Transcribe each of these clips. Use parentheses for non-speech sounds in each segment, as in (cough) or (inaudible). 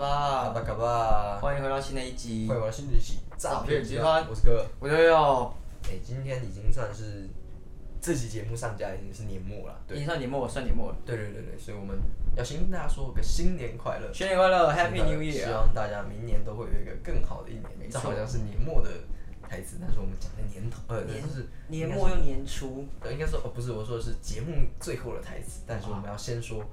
巴，巴卡巴，欢迎回到新的一集欢。迎我的新的一集诈骗集团团，我是哥。我都有，哎、今天已经算是这期节目上架已经是年末了，对已经对，算年末了，算年末了。对对对对，所以我们要先跟大家说个新年快乐新年快乐，Happy New Year！希望大家明年都会有一个更好的一年。没错这好像是年末的台词，但是我们讲的年头，呃，年就是年末又年初，呃，应该说哦，不是，我说的是节目最后的台词，但是我们要先说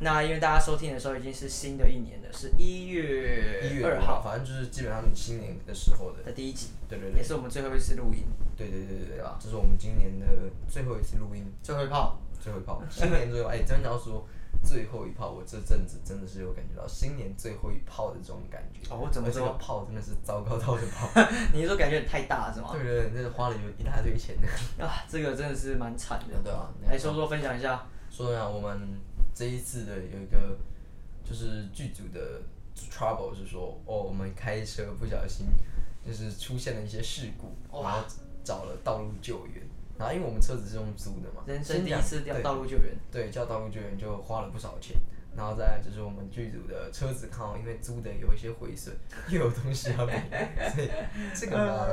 那因为大家收听的时候已经是新的一年了，是一月一月二号反正就是基本上新年的时候的，的第一集，对对对也是我们最后一次录音，对对对对对啊，这是我们今年的最后一次录音，最后一炮。最后一炮，新年最后，哎，真的要说最后一炮，我这阵子真的是有感觉到新年最后一炮的这种感觉。哦我怎么说炮真的是糟糕到的炮。(laughs) 你是说感觉太大是吗？对对对，那是花了有一大堆钱的。(laughs) 啊，这个真的是蛮惨的。对啊，来说说分享一下，说呀，我们这一次的有一个就是剧组的 trouble 是说，哦，我们开车不小心就是出现了一些事故，然后找了道路救援。然后因为我们车子是用租的嘛，人生第一次叫道路救援，对，叫道路救援就花了不少钱。然后再来就是我们剧组的车子，刚好因为租的有一些毁损，又有东西要赔，(laughs) 所以这个嘛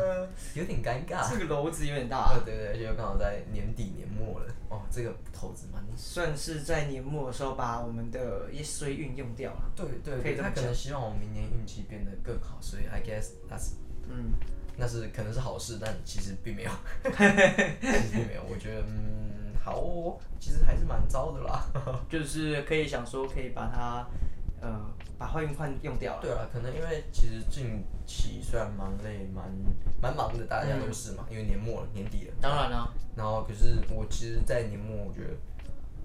有点尴尬。这个篓子有点大呃，，对对，而且又刚好在年底年末了，哦，这个投资蛮算是在年末的时候把我们的一些衰运用掉了。对对以他可能希望我明年运气变得更好，所以 I guess that's 嗯，那是可能是好事，但其实并没有，(laughs) 其实并没有。我觉得嗯，好哦，其实还是蛮糟的啦。(laughs) 就是可以想说可以把它，呃，把坏运换用掉了。对啊，可能因为其实近期虽然忙累，蛮蛮忙的，大家都是嘛，因为年末了，年底了。当然啦、然后可是我其实，在年末我觉得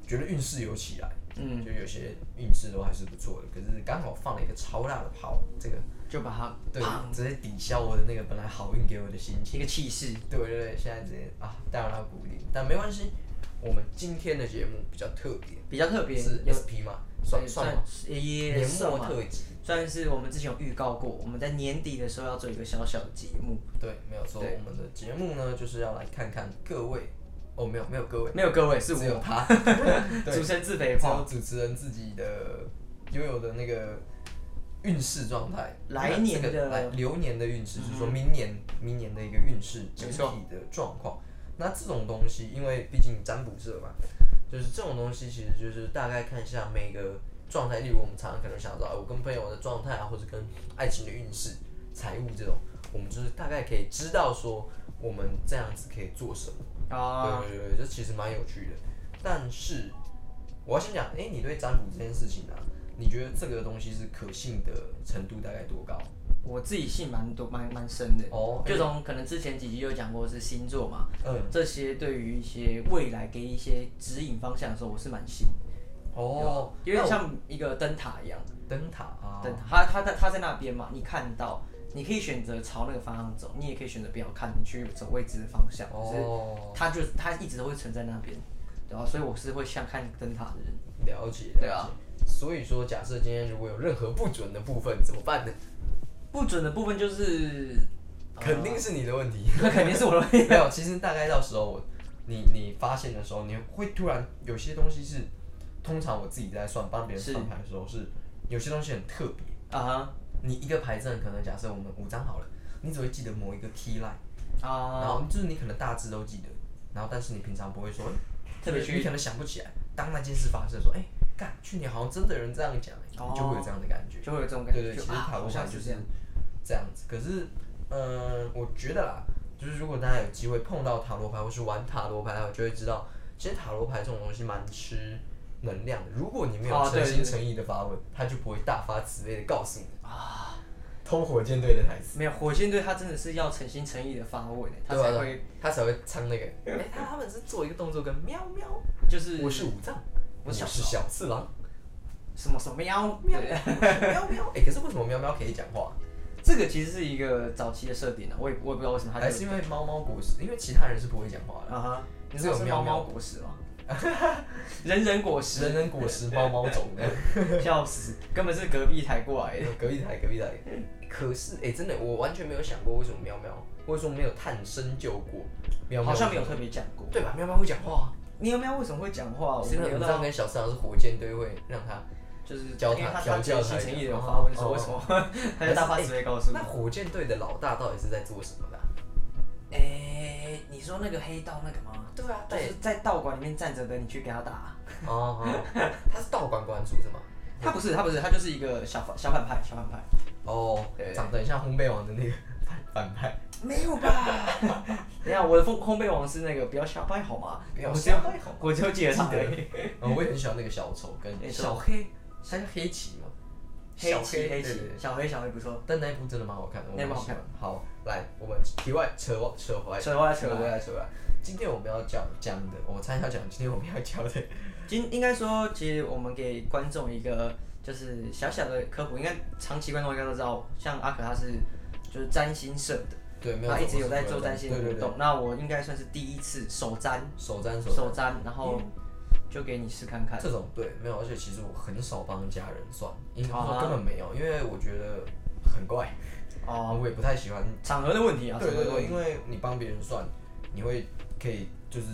觉得运势有起来，嗯，就有些运势都还是不错的。可是刚好放了一个超大的炮，这个就把它对，直接抵消我的那个本来好运给我的心情。一个气势。对对对，现在直接啊，当然要鼓励，但没关系。我们今天的节目比较特别，比较特别，是有 SP 嘛，算对算吗？是也年末特辑，算是我们之前有预告过，我们在年底的时候要做一个小小的节目，对，没有错。我们的节目呢，就是要来看看各位，哦，没有没有各位，没有各位是我，只有他，(laughs) 对。主持人自肥只有，主持人自己的拥有的那个运势状态，来年的这个来流年的运势，就是说明年明年的一个运势整体的状况。那这种东西，因为毕竟占卜社嘛，就是这种东西，其实就是大概看一下每个状态。例如我们常常可能想到，哎我跟朋友的状态啊，或者跟爱情的运势、财务这种，我们就是大概可以知道说我们这样子可以做什么。啊，对对对，这其实蛮有趣的。但是我要先讲，哎、你对占卜这件事情啊，你觉得这个东西是可信的程度大概多高？我自己信蛮多蛮蛮深的，哦就从可能之前几集有讲过是星座嘛，嗯，这些对于一些未来给一些指引方向的时候，我是蛮信的，哦，有点像一个灯塔一样，灯塔啊，灯塔，它它在它在那边嘛，你看到，你可以选择朝那个方向走，你也可以选择不要看，你去走未知的方向，哦，它就它一直都会存在那边，对吧？所以我是会像看灯塔的人，了解，对啊。所以说，假设今天如果有任何不准的部分，怎么办呢？不准的部分就是，肯定是你的问题。(laughs) 那肯定是我的问题。没有，其实大概到时候我你你发现的时候，你会突然有些东西是，通常我自己在算帮别人算牌的时候是，有些东西很特别。啊哈你一个牌阵可能假设我们五张好了，你只会记得某一个 key line，啊、然啊，后就是你可能大致都记得，然后但是你平常不会说，特别去你可能想不起来。当那件事发生，的时候，哎、干，去年好像真的有人这样讲、你就会有这样的感觉。就会有这种感觉，对对，就其实塔罗牌就是这样。这样子。可是，嗯，我觉得啦，就是如果大家有机会碰到塔罗牌或是玩塔罗牌的话，就会知道，其实塔罗牌这种东西蛮吃能量的。如果你没有诚心诚意的发问，他就不会大发慈悲的告诉你啊。(laughs) 偷火箭队的台词，没有火箭队，他真的是要诚心诚意的发问，他才会他才会唱那个。(laughs) 哎、他他们是做一个动作跟喵喵，就是我是五藏，我是小是小次郎，什么什么喵喵喵喵。哎、(laughs) 可是为什么喵喵可以讲话？这个其实是一个早期的设定啊，我也我也不知道为什么它还是因为猫猫果实？因为其他人是不会讲话的。啊哈，你是有喵喵猫果实吗？人人果实，人人果实，猫猫种的。(laughs) 笑死，根本是隔壁台过来的。(laughs) 隔壁台，隔壁台。可是，哎、真的，我完全没有想过为什么喵喵，为什么没有探深究过？喵喵好像没有特别讲过。对吧？喵喵会讲话啊，喵喵为什么会讲话？我是因为们聊到五藏跟小三郎是火箭队，会让他就是教因为他他调他教他自己诚意的发问说哦为什么，(laughs) 他就大发慈悲告诉你那。火箭队的老大到底是在做什么的啊、诶，你说那个黑道那个吗？对啊就是在道馆里面站着的，你去给他打。哦哦，(laughs) 他是道馆馆主是吗？他不是，他不是，他就是一个小反小反派，小反派。哦对，长得很像烘焙王的那个反反派。没有吧？(laughs) 等一下，我的烘烘焙王是那个不要瞎掰好吗？不要瞎掰好我只有记得他而已。嗯，(laughs) 我也很喜欢那个小丑跟小黑，他叫黑棋嘛。黑小棋黑棋小黑小黑不错。但那一部真的蛮好看的，我那部好看。好，来，我们题外扯扯回来，扯回来扯扯回来，扯回来。今天我们要讲讲的，我猜要讲今天我们要讲的，今应该说，其实我们给观众一个就是小小的科普，应该长期观众应该都知道，像阿可他是就是占星社的，对，没有他，一直有在做占星的对对对活动。那我应该算是第一次手占手占手手占，然后就给你试看看。这种对没有，而且其实我很少帮家人算，因为根本没有，因为我觉得很怪，哦，我也不太喜欢。场合的问题啊，对对对，因。为你帮别人算，你会可以就是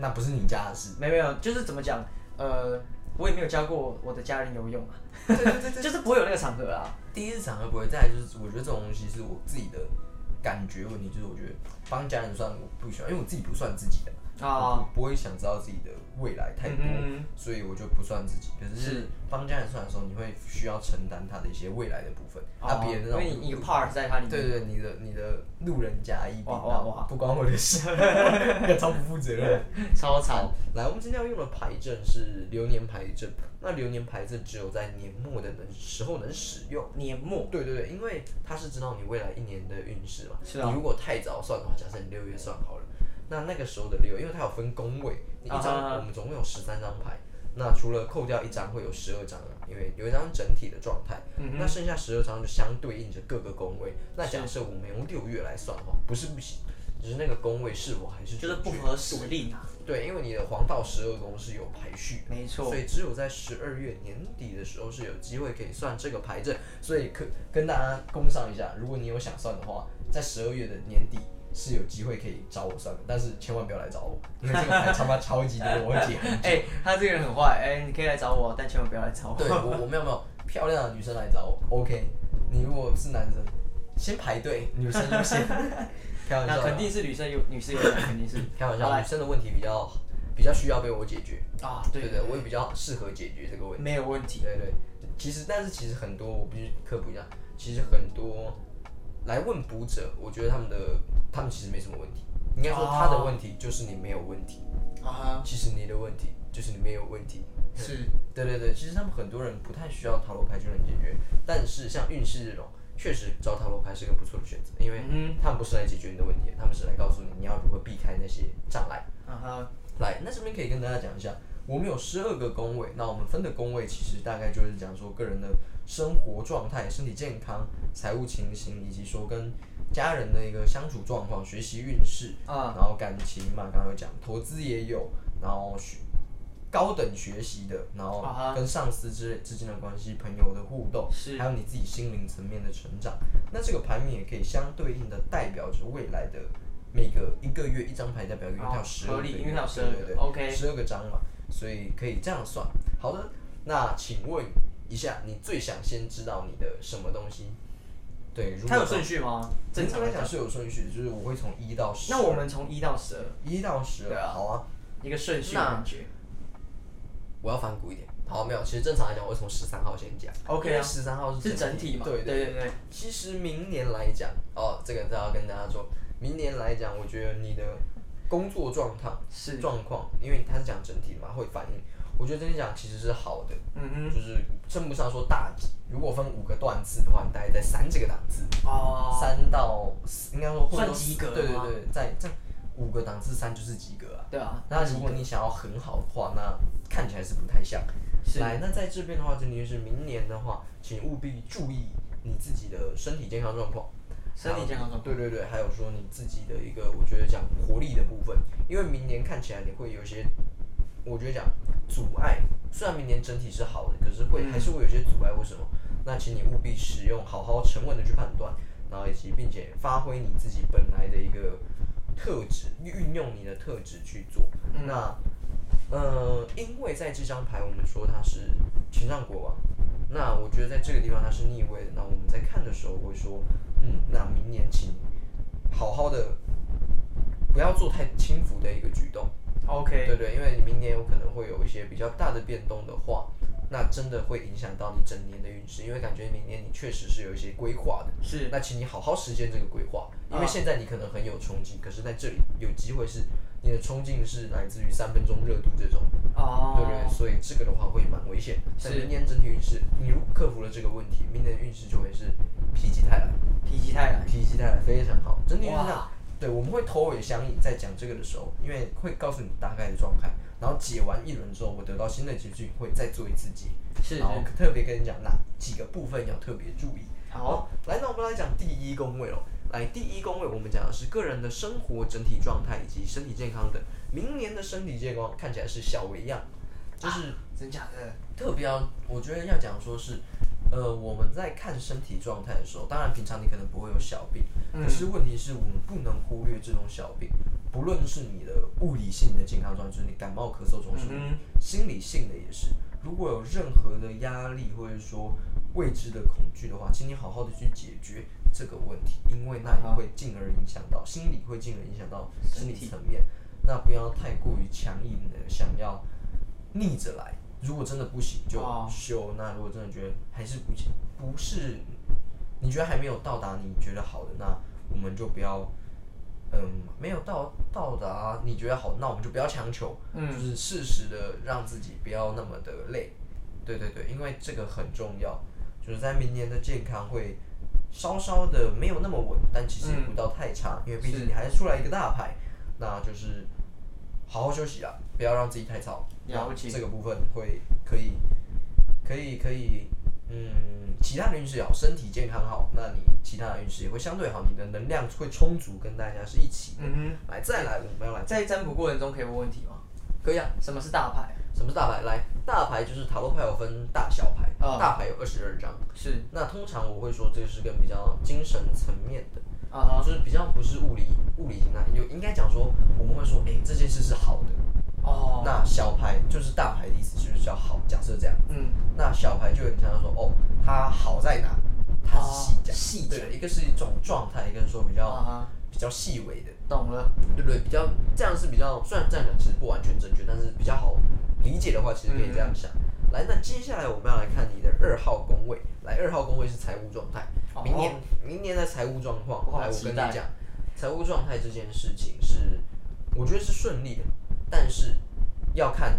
那不是你家的事，没有没有，就是怎么讲，呃，我也没有教过我的家人游泳啊，(laughs) 就是不会有那个场合啊。第一次场合不会，再来就是我觉得这种东西是我自己的感觉问题，就是我觉得帮家人算我不喜欢，因为我自己不算自己的，啊我不不会想知道自己的未来太多，嗯所以我就不算自己。可是是帮家人算的时候，你会需要承担他的一些未来的部分，啊，别人那种哦因为你一个 part 在它里面。对对对，你的你的路人甲乙丙哇哇哇不关我的事，(laughs) 那个超不负责任。(laughs) 超惨，来，我们今天要用的牌阵是流年牌阵。那流年牌阵只有在年末的能时候能使用。年末对对对，因为它是知道你未来一年的运势嘛。是啊你如果太早算的话，假设你六月算好了，那那个时候的六，因为它有分宫位，你一张、啊我们总共有十三张牌，那除了扣掉一张会有十二张啊，因为有一张整体的状态，嗯那剩下十二张就相对应着各个宫位。那假设我们用六月来算的话，不是不行，只是那个宫位是否还是就是不合时令啊。对，因为你的黄道十二宫是有排序的，没错所以只有在十二月年底的时候是有机会可以算这个牌阵，所以可跟大家工商一下，如果你有想算的话，在十二月的年底是有机会可以找我算的，但是千万不要来找我，因为这个牌他妈超级多，我会解。(laughs) 哎、他这个人很坏，哎、你可以来找我，但千万不要来找我。(laughs) 对我我没有没有漂亮的女生来找我，OK，你如果是男生，先排队，女生优先。开玩笑，(laughs) 那肯定是女生有女生有奖，肯定是。开玩笑，女生的问题比较比较需要被我解决。啊，对对对，我也比较适合解决这个问题。没有问题。对对，其实但是其实很多我必须科普一下，其实很多来问卜者，我觉得他们的他们其实没什么问题，应该说他的问题就是你没有问题，啊，其实你的问题就是你没有问题。是。对。对对，其实他们很多人不太需要塔罗牌就能解决，但是像运势这种，确实找塔罗牌是个不错的选择，因为嗯他们不是来解决你的问题，他们是来告诉你你要如何避开那些障碍。啊哈，来，那这边可以跟大家讲一下，我们有十二个宫位，那我们分的宫位其实大概就是讲说个人的生活状态、身体健康、财务情形，以及说跟家人的一个相处状况、学习运势，啊然后感情嘛，刚刚有讲，投资也有，然后学高等学习的，然后跟上司之类之间的关系、朋友的互动，是还有你自己心灵层面的成长。那这个牌面也可以相对应的代表着未来的每个一个月一张牌代表，因为它有哦十二个因为它有12对对对个，OK 十二个章嘛，所以可以这样算。好的，那请问一下，你最想先知道你的什么东西？对，如果它有顺序吗？正正常来讲。是有顺序的，就是我会从一到十。那我们从一到十二，一到十二啊好啊。一个顺序的感觉。我要反骨一点。好，没有，其实正常来讲，我会从十三号先讲。OK 啊十三号是是整体嘛？对对对对。其实明年来讲，哦，这个都要跟大家说，明年来讲，我觉得你的工作状态是状况，因为它是讲整体的嘛，会反映。我觉得整体讲其实是好的，嗯嗯就是称不上说大。如果分五个段次的话，你大概在三这个档次，哦。三到四应该说或者说算及格吗对对对，在在五个档次三就是及格啊。对啊。那如果你想要很好的话，那看起来是不太像。是来，那在这边的话，真的就是明年的话，请务必注意你自己的身体健康状况。身体健康状况。对对对，还有说你自己的一个，我觉得讲活力的部分，因为明年看起来你会有一些，我觉得讲阻碍。虽然明年整体是好的，可是会、嗯还是会有些阻碍。为什么？那请你务必使用好好沉稳的去判断，然后以及并且发挥你自己本来的一个特质，运用你的特质去做。嗯那呃，因为在这张牌我们说它是权杖国王。那我觉得在这个地方它是逆位的。那我们在看的时候会说，嗯，那明年请好好的，不要做太轻浮的一个举动。OK，对对，因为你明年有可能会有一些比较大的变动的话，那真的会影响到你整年的运势，因为感觉明年你确实是有一些规划的。是。那请你好好实现这个规划，因为现在你可能很有冲劲，可是在这里有机会是你的冲劲是来自于三分钟热度这种，哦，对不对？所以这个的话会蛮危险的。是。但明年整体运势，你如果克服了这个问题，明年的运势就会是否极泰来，否极泰来，否极泰来非常好，整体运势对，我们会头尾相应，在讲这个的时候，因为会告诉你大概的状态，然后解完一轮之后，我得到新的结局，会再做一次解，是然后特别跟你讲哪几个部分要特别注意。好，来，那我们来讲第一宫位喽。来，第一宫位我们讲的是个人的生活整体状态以及身体健康等。明年的身体健康看起来是小为样，就是真假的？特别要，我觉得要讲说是，呃，我们在看身体状态的时候，当然平常你可能不会有小病，可是问题是我们不能忽略这种小病，不论是你的物理性的健康状态，就是你感冒咳嗽中暑，心理性的也是，如果有任何的压力或者说未知的恐惧的话，请你好好的去解决这个问题，因为那也会进而影响到心理，会进而影响到心理层面。那不要太过于强硬的想要逆着来，如果真的不行就哦。修。那如果真的觉得还是不行，不是你觉得还没有到达你觉得好的，那我们就不要。嗯，没有到到达你觉得好，那我们就不要强求，嗯。就是适时的让自己不要那么的累，对对对，因为这个很重要，就是在明年的健康会稍稍的没有那么稳，但其实也不到太差，因为毕竟你还是出来一个大牌，那就是好好休息啊，不要让自己太操，了解那这个部分会可以可以可以，嗯，其他的运势也好，身体健康好，那你其他的运势也会相对好，你的能量会充足，跟大家是一起的。嗯来，再来，我们要来，在占卜过程中可以问问题吗？可以啊。什么是大牌？什么是大牌？来，大牌就是塔罗牌有分大小牌，啊大牌有二十二张。是那通常我会说这个是跟比较精神层面的，啊哈，就是比较不是物理物理形态，就应该讲说我们会说，哎、这件事是好的。哦，那小牌就是大牌的意思，就是叫好。假设这样，嗯，那小牌就有点像说，哦，它好在哪？它是细讲，哦细对，一个是一种状态，一个是说比较、啊，比较细微的。懂了，对不对？比较这样是比较，虽然这样讲其实不完全正确，但是比较好理解的话，其实可以这样想。来，那接下来我们要来看你的二号宫位。来，二号宫位是财务状态。哦明年明年的财务状况，来，我跟你讲，财务状态这件事情是，我觉得是顺利的，但是要看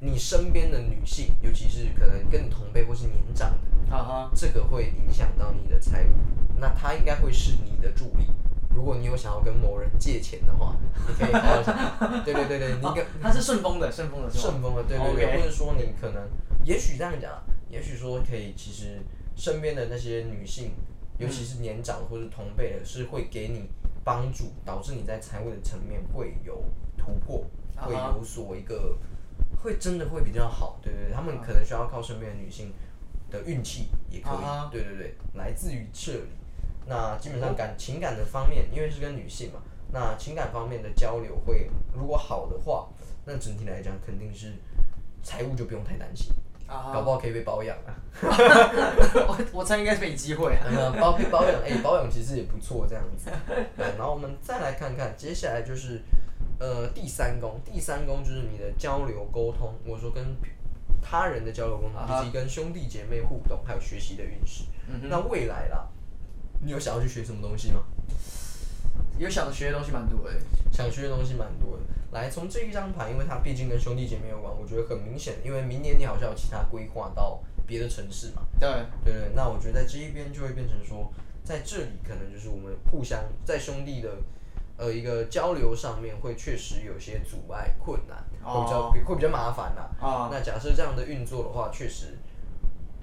你身边的女性，尤其是可能跟你同辈或是年长的，啊哈，这个会影响到你的财务，那她应该会是你的助力。如果你有想要跟某人借钱的话，你可以好好想，对对对对，你跟哦它是顺风的，顺风的是，顺风的，对对对或者说你可能，也许这样讲，也许说可以，其实身边的那些女性，尤其是年长或者同辈的，是会给你帮助，导致你在财务的层面会有突破，会有所一个，会真的会比较好，对对对，他们可能需要靠身边的女性的运气也可以，对对对，来自于这里。那基本上感情感的方面，因为是跟女性嘛，那情感方面的交流会如果好的话，那整体来讲肯定是财务就不用太担心，啊，搞不好可以被包养。(laughs) (laughs) 啊。我我猜应该是没机会包被保养，哎、保养其实也不错这样子。对，(laughs) 然后我们再来看看，接下来就是呃第三宫，第三宫就是你的交流沟通，我说跟他人的交流沟通，以及跟兄弟姐妹互动，还有学习的运势。那未来啦，你有想要去学什么东西吗？有想学的东西蛮多的，想学的东西蛮多的。来，从这一张牌，因为它毕竟跟兄弟姐妹有关，我觉得很明显，因为明年你好像有其他规划到别的城市嘛。对，对对，那我觉得在这一边就会变成说，在这里可能就是我们互相在兄弟的呃一个交流上面会确实有些阻碍困难，会比较、会比较麻烦啦。啊那假设这样的运作的话，确实，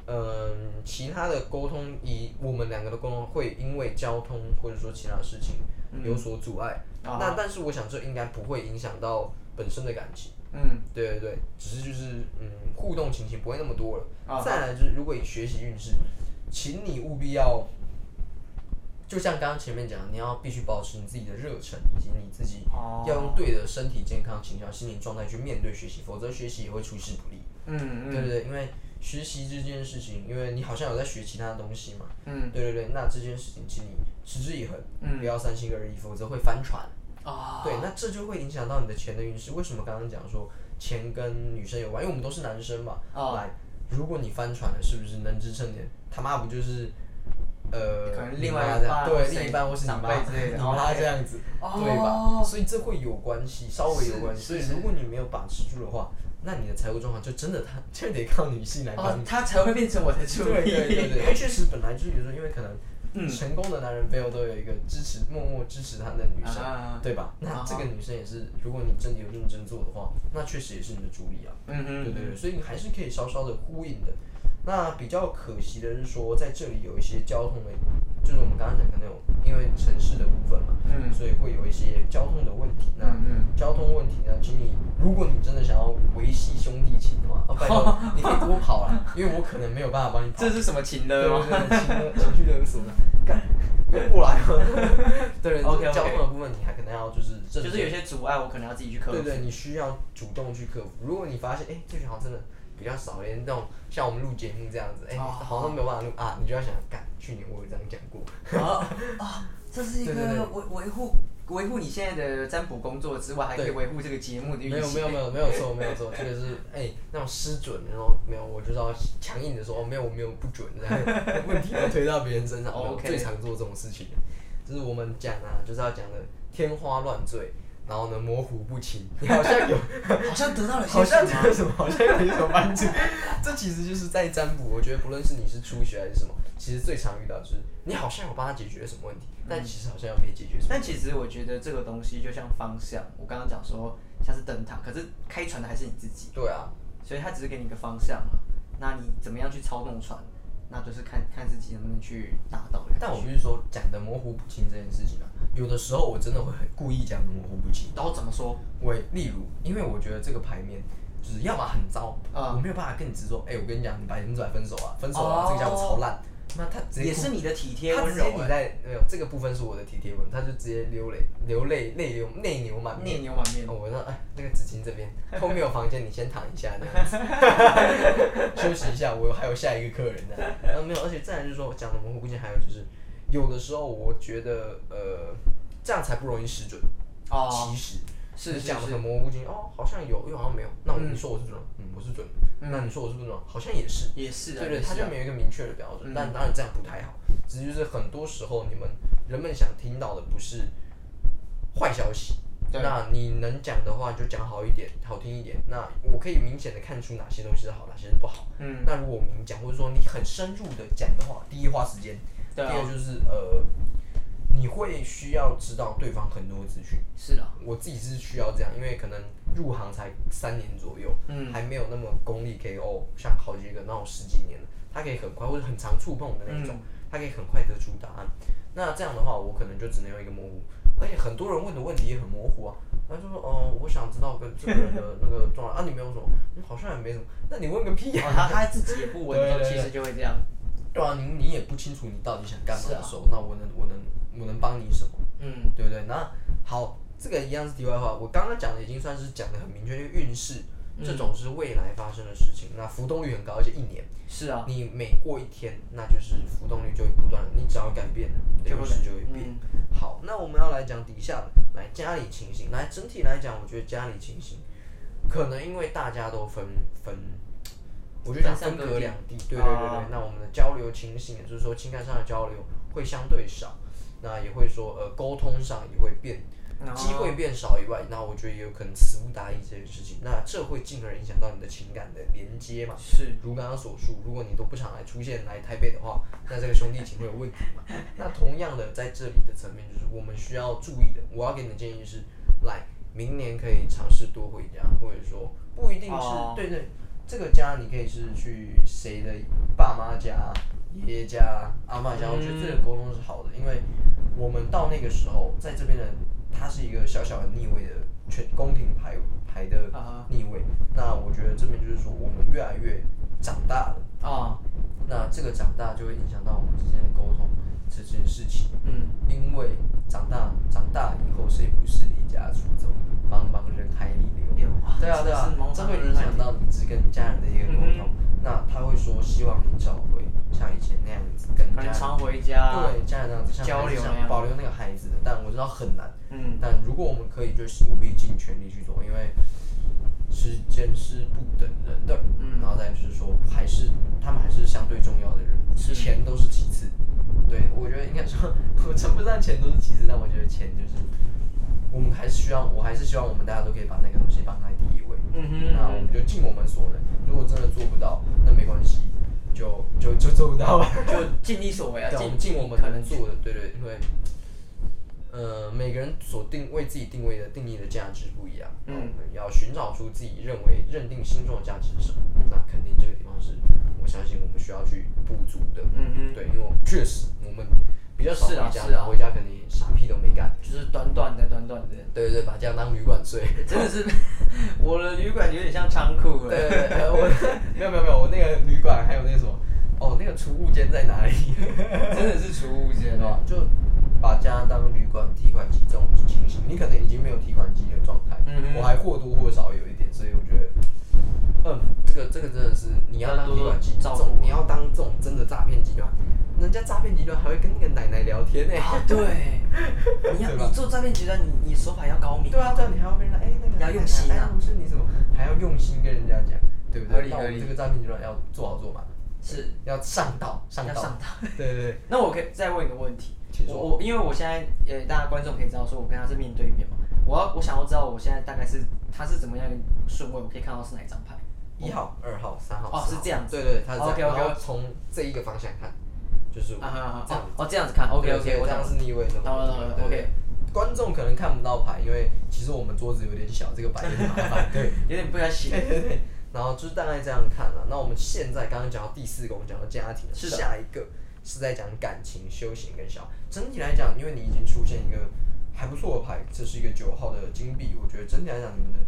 嗯，其他的沟通以我们两个的沟通会因为交通或者说其他事情有所阻碍。啊那但是我想这应该不会影响到本身的感情。嗯，对对对，只是就是嗯，互动情形不会那么多了。啊再来就是，如果以学习运势，请你务必要就像刚刚前面讲，你要必须保持你自己的热忱，以及你自己哦要用对的身体健康、情绪、心理状态去面对学习，否则学习也会出师不利。嗯嗯对不对？因为学习这件事情，因为你好像有在学其他东西嘛，嗯，对对对，那这件事情，请你持之以恒，嗯不要三心二意，否则会翻船。啊，对，那这就会影响到你的钱的运势。为什么刚刚讲说钱跟女生有关？因为我们都是男生嘛。哦来，如果你翻船了，是不是能支撑点？他妈不就是呃，可能另外这样对，另一半或是你长妈辈之类的你妈这样子，对吧？哦所以这会有关系，稍微有关系。所以如果你没有把持住的话，那你的财务状况就真的他就得靠女性来帮你，。哦他才会变成我的助 (laughs) 对力。对对对，因为 (laughs) 确实本来就是有时候，因为可能嗯成功的男人背后都有一个支持、默默支持他的女生，啊对吧？那啊这个女生也是，如果你真的有认真做的话，那确实也是你的助力啊。嗯嗯，对对对，所以你还是可以稍稍的呼应的。那比较可惜的是说，在这里有一些交通的，就是我们刚刚讲可能有因为城市的部分嘛，嗯所以会有一些交通的问题。那交通问题呢，请你，如果你真的想要维系兄弟情的话，哦，拜托，(laughs) 你可以多跑啦，因为我可能没有办法帮你跑。这是什么情对勒吗？对对，(laughs) 情勒情绪勒索的，干，别过来了。(laughs) 对个交通的部分你还可能要就是认就是有些阻碍，我可能要自己去克服。对对，你需要主动去克服。如果你发现，哎、这个好像真的比较少，连那种像我们录节目这样子，哎、哦好像没有办法录啊，你就要想，干，去年我有这样讲过。啊啊，(laughs) 这是一个维维护维护你现在的占卜工作之外，还可以维护这个节目的运没有。没有没有没有错没有错，(laughs) 这个是哎、那种失准，然后没有，我就是要强硬的说，哦没有我没有不准，这 (laughs) 样问题都推到别人身上。OK 最常做这种事情，就是我们讲啊，就是要讲的天花乱坠，然后呢模糊不清，你 (laughs) 好像有 (laughs) 好像得到了些 (laughs) 好像什么有什么，好像有什么帮助。这其实就是在占卜，我觉得不论是你是初学还是什么，其实最常遇到就是你好像有帮他解决什么问题，但其实好像又没解决什么。但其实我觉得这个东西就像方向，我刚刚讲说像是灯塔，可是开船的还是你自己，对啊，所以他只是给你一个方向嘛。那你怎么样去操纵船，那就是看看自己能不能去达到。但我不是说，讲的模糊不清这件事情啊，有的时候我真的会很故意讲的模糊不清。然后怎么说？我例如，因为我觉得这个牌面就是要么很糟，嗯我没有办法跟你直说，哎、我跟你讲，你百分之百分手啊，分手哦啊，这个家伙超烂。那他也是你的体贴温柔欸直接你在没有这个部分是我的体贴文，他就直接流泪流泪泪流内流满面。内牛满面哦，我说哎，那个纸巾这边后面有房间，你先躺一下这样子，(laughs) 休息一下，我还有下一个客人呢。然后没有，而且再来就是说我讲的模糊不清，还有就是有的时候我觉得呃这样才不容易失准。哦其实是讲的很模糊不清，哦，好像有又好像没有。那我嗯你说我是准，嗯，我是准。嗯那你说我是不准，好像也是。也是啊，对对，他就没有一个明确的标准，嗯但当然这样不太好。只是就是很多时候你们人们想听到的不是坏消息，对那你能讲的话就讲好一点，好听一点。那我可以明显的看出哪些东西是好，哪些是不好。嗯，那如果我明讲，或者说你很深入的讲的话，第一花时间，第二就是呃，你会需要知道对方很多资讯。是的，我自己是需要这样，因为可能入行才三年左右，嗯还没有那么功力可以哦，像好几个那种十几年的，他可以很快或者很常触碰的那种，他可以很快得出答案。那这样的话，我可能就只能用一个模糊，而且很多人问的问题也很模糊啊。他就说，哦、我想知道跟这个人的那个状态啊，你没有什么，嗯，好像也没什么，那你问个屁啊、哦，他他自己也不稳其实就会这样。对啊，你你也不清楚你到底想干嘛的时候，那我能我能我能帮你什么？嗯，对不对？那好，这个一样是题外话。我刚刚讲的已经算是讲的很明确，因为运势这种是未来发生的事情，那浮动率很高，而且一年，是啊，你每过一天，那就是浮动率就会不断，你只要改变了，就会运势就会变。嗯好，那我们要来讲底下的，来家里情形。来整体来讲，我觉得家里情形可能因为大家都分分，我就讲分隔两地，对对对对。啊那我们的交流情形，也就是说情感上的交流会相对少，那也会说呃沟通上也会变。啊机会变少以外，那我觉得也有可能词不达意这件事情，那这会进而影响到你的情感的连接嘛。是如刚刚所述，如果你都不常来出现来台北的话，那这个兄弟情会有问题嘛？那同样的，在这里的层面，就是我们需要注意的。我要给你的建议是，来明年可以尝试多回家，或者说不一定是、哦对对，这个家你可以是去谁的爸妈家、爷爷家、阿妈家，我觉得这个沟通是好的，因为我们到那个时候，在这边的它是一个小小的逆位的全宫廷牌牌的啊。逆位，那我觉得这边就是说我们越来越长大了。啊，那这个长大就会影响到我们之间的沟通，这件事情，嗯，因为长大长大以后，谁不是离家出走，茫茫人海里流？对啊对啊这会影响到你只跟家人的一个沟通。那他会说，希望你找回像以前那样子跟家人常回家，对家人那样子，像交流保留那个孩子的，但我知道很难。嗯，但如果我们可以，就是务必尽全力去做，因为时间是不等人的。嗯然后再就是说，还是他们还是相对重要的人，钱都是其次。对，我觉得应该说，(laughs) 我称不上钱都是其次，但我觉得钱就是，我们还是需要，我还是希望我们大家都可以把那个东西放在第一位。嗯哼那我们就尽我们所能，如果真的做不到，那没关系，就就就做不到。了。(laughs) 就尽力所为啊，尽尽我们可能能做的，对对，因为呃，每个人所定为自己定位的定义的价值不一样，嗯。那我们要寻找出自己认为认定心中的价值是什么，那肯定这个地方是我相信我们需要去补足的，嗯哼。对，因为我确实我们比较少回家，回家肯定都没干，就是短短的短短的，对对对，把家当旅馆睡。真的是 (laughs) 我的旅馆有点像仓库了。对对对，呃我 (laughs) 没有没有没有，我那个旅馆还有那个什么，哦，那个储物间在哪里？(laughs) 真的是储物间啊？就把家当旅馆提款机这种情形，你可能已经没有提款机的状态，我还或多或少有一点，所以我觉得，嗯，这个这个真的是你要当提款机，照顾种你要当这种真的诈骗集团，人家诈骗集团还会跟那个奶奶聊天呢、啊，对，你要你做诈骗集团，你你手法要高明。对啊，对啊，你还要跟人家哎那个要用心啊。哎不是你怎么，还要用心跟人家讲，对不对？合理合理那我们这个诈骗集团要做好做满，是。要上道上道，要上道。(laughs) 对对对，那我可以再问一个问题，我我因为我现在呃，大家观众可以知道说我跟他是面对面嘛，我要我想要知道我现在大概是他是怎么样的顺位，我可以看到是哪一张牌。一号、二号、三号，哦是这样子。对对，对它是这样。OK，OK，然后从这一个方向看，就是啊啊啊这样哦哦这样子看，OK OK，我这样是逆位的。懂了懂了对对 OK 观众可能看不到牌，因为其实我们桌子有点小，这个摆有点麻烦。对。(laughs) 有点不太行。对对对，然后就是大概这样看了。那我们现在刚刚讲到第四个，我们讲到家庭，是下一个是在讲感情、修行跟小。整体来讲，因为你已经出现一个还不错的牌，这是一个九号的金币，我觉得整体来讲，你们的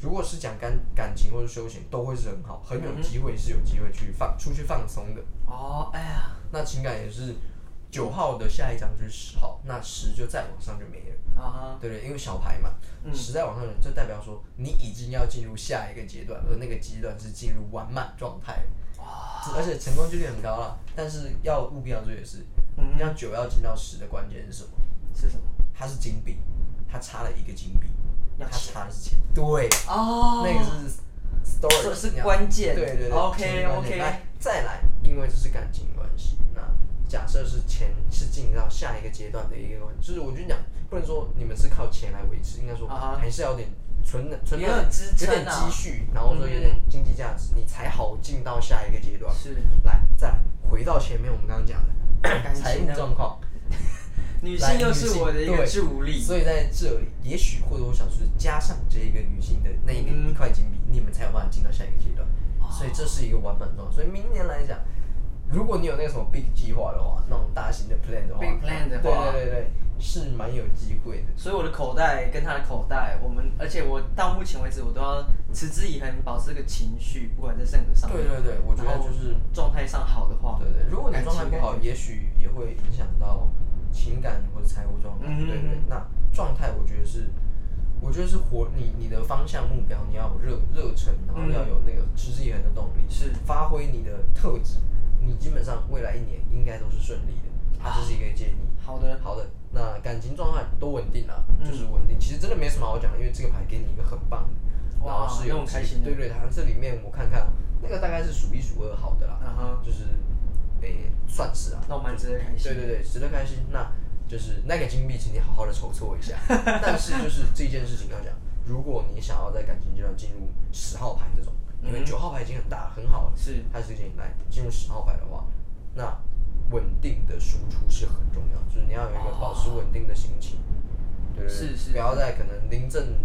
如果是讲感感情或者修行，都会是很好，很有机会是有机会去放出去放松的。哦，哎呀，那情感也是九号的下一张就是十号，那十就再往上就没了。啊哈，对对，因为小牌嘛，十在往上，就代表说你已经要进入下一个阶段，而那个阶段是进入完满状态，而且成功几率很高了。但是要务必要注意的是，你要九要进到十的关键是什么？是什么？它是金币，它差了一个金币，它要钱插的钱，对，哦，那个是 story，是关键。对对对 OK，OK 来再来，因为这是感情关系，那假设是钱是进到下一个阶段的一个关系，就是我就讲，不能说你们是靠钱来维持，应该说啊还是要有点存的存的支撑啊。有点积蓄，然后说有点经济价值，你才好进到下一个阶段。是来，再来回到前面我们刚刚讲的感情财务状况。女性又是我的一个助力。所以在这里，也许或多或少是加上这一个女性的那一个嗯一块金币，你们才有办法进到下一个阶段。所以这是一个完满状态。所以明年来讲，如果你有那个什么 big 计划的话，那种大型的 plan 的话 Big plan 的话对对对对，是蛮有机会的。所以我的口袋跟他的口袋，我们而且我到目前为止我都要持之以恒，保持这个情绪，不管在任何上面。对对对，我觉得就是状态上好的话，对对，如果你状态不好，也许也会影响到情感或者财务状态。对对，那状态我觉得是，我觉得是活你你的方向目标，你要有热热忱，然后要有那个持之以恒的动力，是发挥你的特质，你基本上未来一年应该都是顺利的。它这是一个建议。好的，好的，那感情状态都稳定了，嗯就是稳定。其实真的没什么好讲，因为这个牌给你一个很棒的，然后是有开心的对对，它这里面我看看，那个大概是数一数二好的啦，就是诶、算是啊，那我蛮值得开心。对对对，值得开心。那就是那个金币，请你好好的筹措一下。(laughs) 但是就是这件事情要讲，如果你想要在感情阶段进入十号牌这种，因为嗯九号牌已经很大很好了，是它是建议来进入十号牌的话，那稳定的输出是很重要，就是你要有一个保持稳定的心情，对对对，是是不要在可能临阵，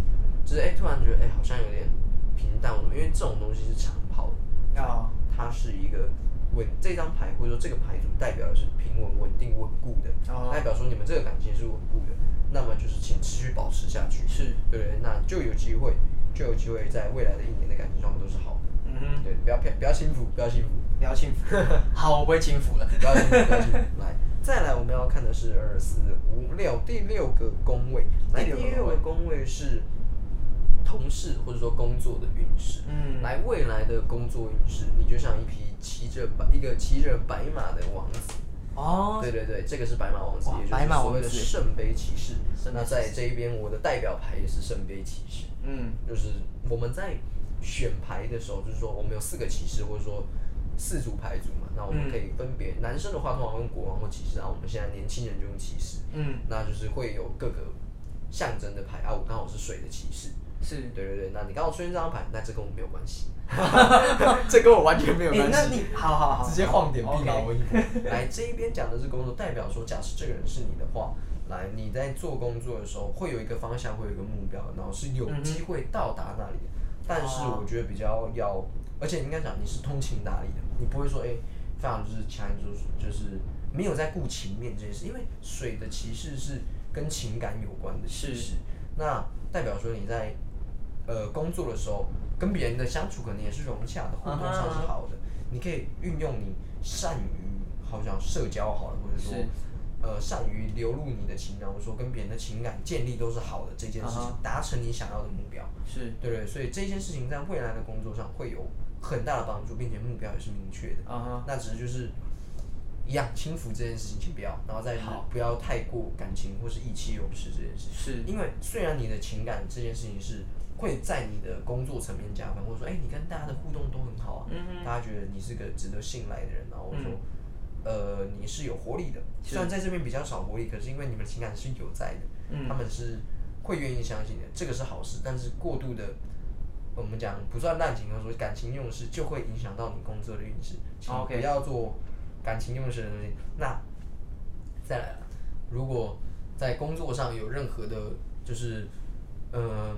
就是哎、突然觉得哎、好像有点平淡，因为这种东西是长跑的，啊，它是一个稳这张牌或者说这个牌组代表的是平稳、稳定、稳固的，哦代表说你们这个感情是稳固的，那么就是请持续保持下去，是，对对，那就有机会，就有机会在未来的一年的感情状况都是好的。嗯嗯哼，对，不要骗，不要轻浮，不要轻浮，不要轻浮。(laughs) 好，我不会轻浮了。不要轻浮，不要轻浮。来，再来我们要看的是二四五六第六个宫位，来第第六个六个宫位是同事或者说工作的运势。嗯，来未来的工作运势，你就像一匹骑着白一个骑着白马的王子。哦，对对对，这个是白马王子，也就是所谓的圣杯骑士那在这一边，我的代表牌也是圣杯骑士。嗯，就是我们在选牌的时候，就是说我们有四个骑士，或者说四组牌组嘛。那我们可以分别，男生的话通常用国王或骑士，然后我们现在年轻人就用骑士。嗯，那就是会有各个象征的牌啊，我刚好是水的骑士。是。对对对，那你刚好出现这张牌，那这跟我没有关系，(laughs) 这跟我完全没有哎、关系。那你好好好，直接晃点好必劳 OK 我一波。来这一边讲的是工作，代表说，假设这个人是你的话，来你在做工作的时候会有一个方向，会有一个目标，然后是有机会到达那里的。但是哦我觉得比较要，而且应该讲你是通情达理的，你不会说哎、非常就是强就是就是没有在顾情面这件事，因为水的骑士是跟情感有关的骑士，那代表说你在呃工作的时候跟别人的相处可能也是融洽的，互动上是好的，你可以运用你善于好像社交好了，或者说呃善于流露你的情感，或者说跟别人的情感建立都是好的这件事情，啊达成你想要的目标。是对对，所以这件事情在未来的工作上会有很大的帮助，并且目标也是明确的。啊哈，那只是就是一样轻浮这件事情，请不要，然后再好不要太过感情或是意气用事这件事情。是因为虽然你的情感这件事情是会在你的工作层面加分，或者说，哎、你跟大家的互动都很好啊，嗯大家觉得你是个值得信赖的人，然后说，呃，你是有活力的。是虽然在这边比较少活力，可是因为你们情感是有在的，嗯他们是会愿意相信的，这个是好事。但是过度的，我们讲不算滥情，或者说感情用事，就会影响到你工作的运势，OK 不要做感情用事的东西。那再来了，如果在工作上有任何的，就是嗯、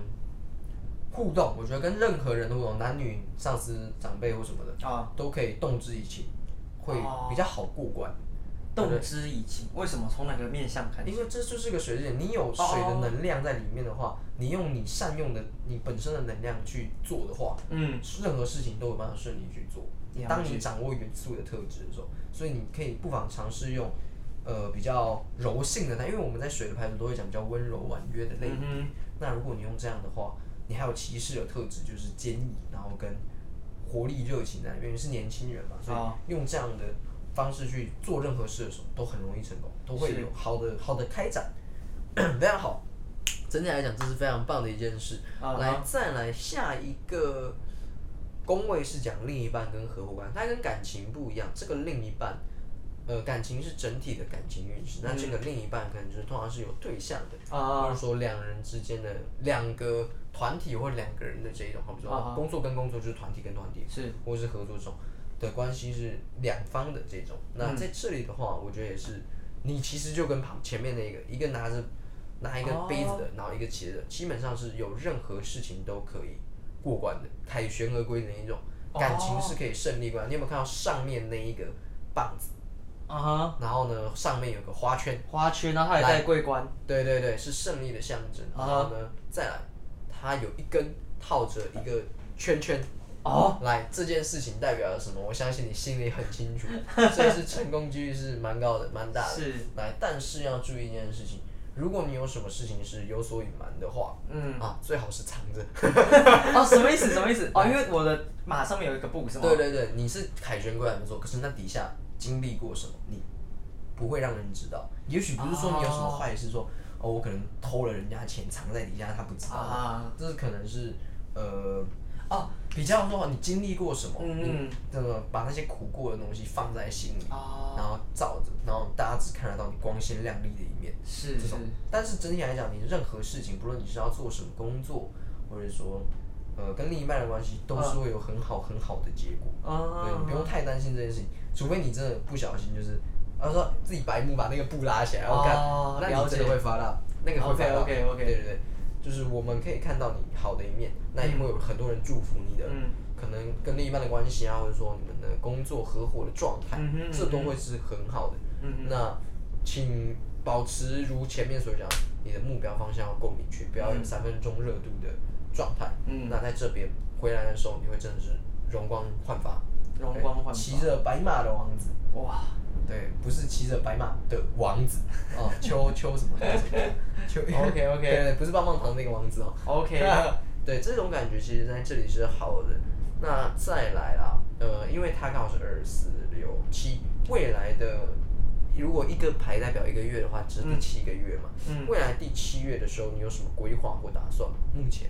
互动，我觉得跟任何人的互动，男女、上司、长辈或什么的，啊，都可以动之以情，会哦比较好过关。动之以情。为什么？从哪个面向看？因为这就是个水日点，你有水的能量在里面的话，你用你善用的你本身的能量去做的话，嗯，任何事情都有办法顺利去做当你掌握元素的特质的时候，所以你可以不妨尝试用呃比较柔性的它，因为我们在水的牌组都会讲比较温柔婉约的类比。嗯那如果你用这样的话，你还有骑士的特质，就是坚毅，然后跟活力热情在里面，因为是年轻人嘛，所哦以用这样的方式去做任何事的时候，都很容易成功，都会有好的好的开展，(clears throat) 非常好。整体来讲，这是非常棒的一件事。来，再来下一个宫位是讲另一半跟合伙关系，它跟感情不一样。这个另一半，呃，感情是整体的感情运势，那这个另一半可能就是通常是有对象的，或者说两人之间的两个团体或两个人的这一种，好比说、工作跟工作就是团体跟团体，是或者是合作这种的关系是两方的这种。那嗯在这里的话，我觉得也是，你其实就跟旁前面那个一个拿着拿一个杯子的，然后一个骑着的，基本上是有任何事情都可以过关的，凯旋而归的那一种。感情是可以胜利过来。你有没有看到上面那一个棒子？啊哈，然后呢，上面有个花圈，花圈，然后它也带桂冠。对对对，是胜利的象征。然后呢，再来，它有一根套着一个圈圈。哦，来，这件事情代表了什么？我相信你心里很清楚，(laughs) 所以是成功几率是蛮高的，蛮大的。是，来，但是要注意一件事情，如果你有什么事情是有所隐瞒的话，嗯，啊，最好是藏着。(laughs) 哦，什么意思？什么意思？哦，因为我的马上面有一个布是吗？对对对，你是凯旋归来没错，可是那底下经历过什么，你不会让人知道。也许不是说你有什么坏事，说哦，我可能偷了人家钱藏在底下，他不知道。啊，这是可能是呃哦，比较说你经历过什么，嗯你这个把那些苦过的东西放在心里，哦然后照着，然后大家只看得到你光鲜亮丽的一面。是是这种，但是整体来讲，你任何事情，不论你是要做什么工作，或者说呃跟另一半的关系，都是会有很好很好的结果。啊对你不用太担心这件事情，除非你真的不小心就是，他说自己白目把那个布拉起来，然后看，哦那你真的会发大，那个会发大。OK，OK，OK 对对对，就是我们可以看到你好的一面，那也会有很多人祝福你的，嗯。可能跟另一半的关系啊，或者说你们的工作合伙的状态，嗯哼这都会是很好的。嗯那请保持如前面所讲，你的目标方向要够明确，不要有三分钟热度的状态。嗯。那在这边回来的时候，你会真的是容光焕发，容光焕发。骑着白马的王子，哇，对，不是骑着白马的王子哦，(laughs) 秋秋什么 (laughs) 秋什么秋 OK，OK 对 (laughs) 对，不是棒棒糖那个王子哦。OK，对，这种感觉其实在这里是好的。那再来啦，呃，因为它刚好是二四六七，未来的如果一个牌代表一个月的话，只是第七个月嘛。嗯未来第七月的时候，你有什么规划或打算吗？目前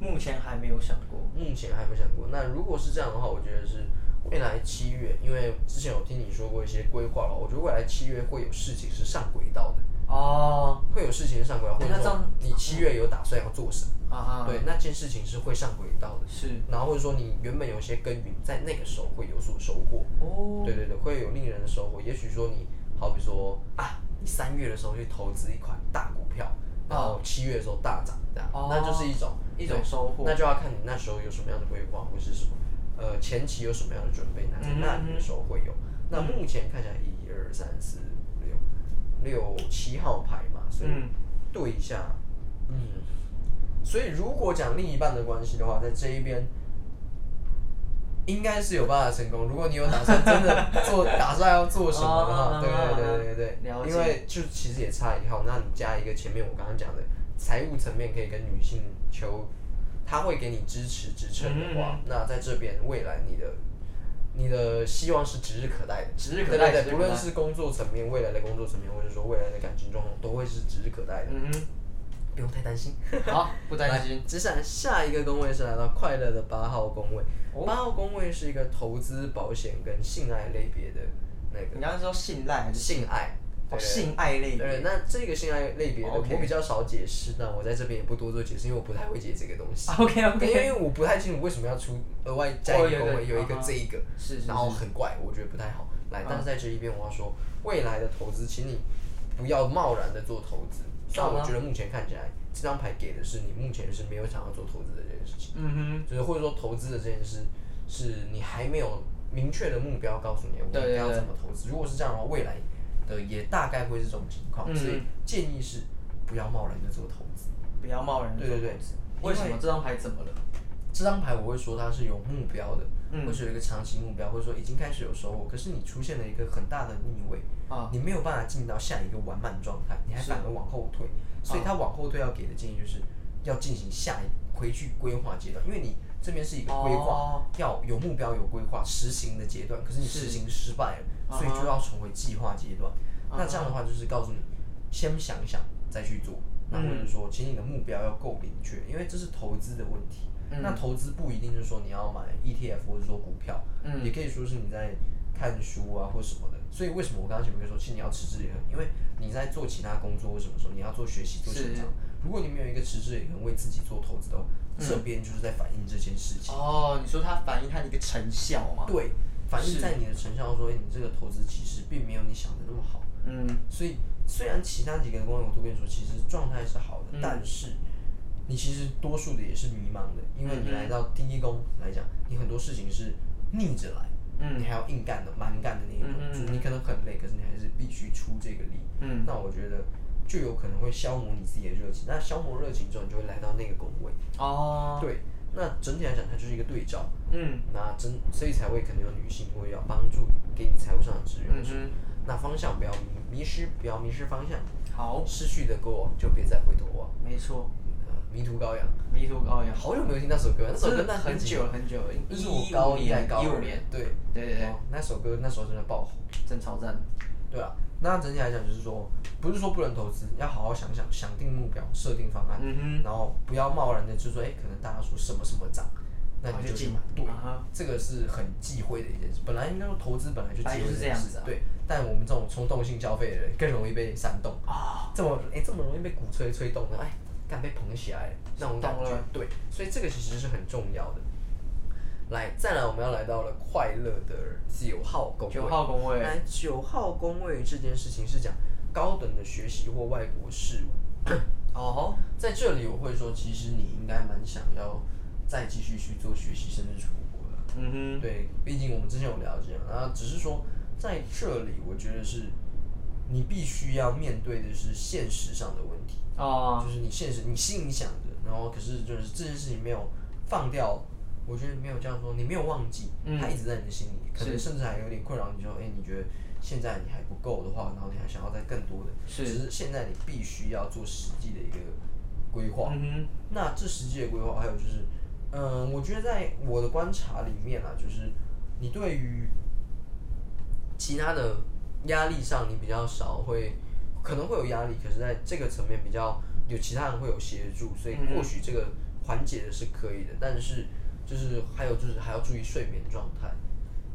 目前还没有想过。目前还没想过。那如果是这样的话，我觉得是未来七月，因为之前有听你说过一些规划了，我觉得未来七月会有事情是上轨道的，哦，会有事情是上轨道，或者说你七月有打算要做什么？对，那件事情是会上轨道的。是，然后或者说你原本有些耕耘，在那个时候会有所收获。哦，对对对，会有令人的收获。也许说你，好比说啊，你三月的时候去投资一款大股票，然后七月的时候大涨，这样，哦那就是一种一种收获那就要看你那时候有什么样的规划，或是什么，呃，前期有什么样的准备，那那里的时候会有。那目前看起来一二三四五六六七号牌嘛，所以嗯对一下，嗯，所以如果讲另一半的关系的话，在这一边。应该是有办法成功。如果你有打算真的做，打算要做什么的啊话，(laughs) 对对对对对因为就其实也差一号，那你加一个前面我刚刚讲的财务层面可以跟女性求，她会给你支持支撑的话，那在这边未来你的你的希望是指日可待的，指日可待对对对，指日可待。不论是工作层面、未来的工作层面，或者说未来的感情状况，都会是指日可待的，嗯不用太担心。好，不担心。接 (laughs) 下来下一个工位是来到快乐的八号工位，哦。八号工位是一个投资、保险跟性爱类别的那个。你刚刚说信赖还是性爱。哦性爱类对，别？那这个性爱类别的 OK 我比较少解释，那我在这边也不多做解释，因为我不太会解这个东西。(laughs) OK 对因 OK，为我不太清楚为什么要出额外加一个有一个这一个，是是然后很怪，我觉得不太好。来，但是在这一边我要说，未来的投资，请你不要贸然的做投资。虽然我觉得目前看起来这张牌给的是你目前是没有想要做投资的这件事情，嗯哼就是或者说投资的这件事是你还没有明确的目标告诉你我应该要怎么投资。如果是这样的话，未来的也大概会是这种情况，嗯。所以建议是不要贸然的做投资。不要贸然的对对对。做投资为为什么？这张牌怎么了？这张牌我会说它是有目标的，嗯。或是有一个长期目标，或者说已经开始有收获，可是你出现了一个很大的逆位，啊。你没有办法进到下一个完满状态，你还反而往后退，所以他往后退要给的建议就是要进行下一回去规划阶段，因为你这边是一个规划，哦。要有目标有规划实行的阶段，可是你实行失败了，所以就要重回计划阶段。那这样的话就是告诉你，先想一想再去做，那或者说，请你的目标要够明确，因为这是投资的问题。那投资不一定是说你要买 ETF 或者说股票，也可以说是你在看书啊或什么的。所以为什么我刚刚前面跟说，其实你要持之以恒，因为你在做其他工作或什么时候，你要做学习、做成长。如果你没有一个持之以恒为自己做投资的话，这边就是在反映这件事情。哦，你说它反映它的一个成效嘛？对，反映在你的成效说，哎，你这个投资其实并没有你想的那么好。嗯，所以虽然其他几个工位我都跟你说，其实状态是好的，嗯。但是你其实多数的也是迷茫的，因为你来到第一宫来讲，你很多事情是逆着来，嗯。你还要硬干的、蛮干的那一种，嗯嗯就是你可能很累，可是你还是必须出这个力。嗯，那我觉得就有可能会消磨你自己的热情，那消磨热情之后，你就会来到那个工位。哦，对，那整体来讲，它就是一个对照。嗯那真所以才会可能有女性会要帮助给你财务上的支援嗯那方向不要迷迷失，不要迷失方向。好，失去的过往就别再回头望。没错，呃，迷途羔羊，迷途羔羊，好久没有听那首歌，那首歌那很久很久，那一是我高一高二一五年，对对对对哦，那首歌那时候真的爆红。真超赞，对啊，那整体来讲就是说，不是说不能投资，要好好想想，想定目标，设定方案，嗯然后不要贸然的就说，哎、可能大家说什么什么涨，那你就去买。对，啊这个是很忌讳的一件事。本来应该说投资本来就忌讳件这样子啊，事对。但我们这种冲动性消费的人更容易被煽动啊，这么哎、这么容易被鼓吹吹动的，哎，敢被捧起来那种感觉对，所以这个其实是很重要的。来，再来我们要来到了快乐的九号宫位。九号宫位，来，九号宫位这件事情是讲高等的学习或外国事务。(coughs) 哦，在这里我会说，其实你应该蛮想要再继续去做学习，甚至出国的。嗯哼对，毕竟我们之前有了解嘛，然后只是说在这里，我觉得是你必须要面对的是现实上的问题，哼，哦，就是你现实你心里想的，然后可是就是这件事情没有放掉我觉得没有这样说，你没有忘记，嗯。它一直在你的心里，可能甚至还有点困扰你说，哎、你觉得现在你还不够的话，然后你还想要再更多的，是。只是现在你必须要做实际的一个规划。嗯那这实际的规划还有就是，嗯，我觉得在我的观察里面啊，就是你对于其他的压力上，你比较少会，可能会有压力，可是在这个层面比较有其他人会有协助，所以或许这个缓解的是可以的，但是就是还有就是还要注意睡眠状态，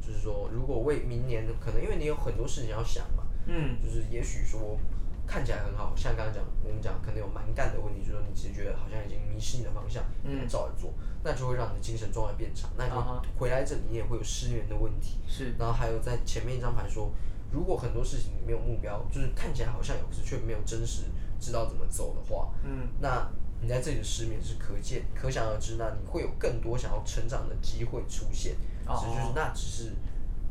就是说如果为明年可能因为你有很多事情要想嘛，嗯。就是也许说看起来很好，像刚刚讲我们讲可能有蛮干的问题，就是说你其实觉得好像已经迷失你的方向，嗯，照着做，那就会让你的精神状态变差，那你回来这里你也会有失眠的问题，是。然后还有在前面一张牌说，如果很多事情你没有目标，就是看起来好像有，可是却没有真实知道怎么走的话，嗯，那你在这里的失眠是可见可想而知，那你会有更多想要成长的机会出现，哦只是就是那只是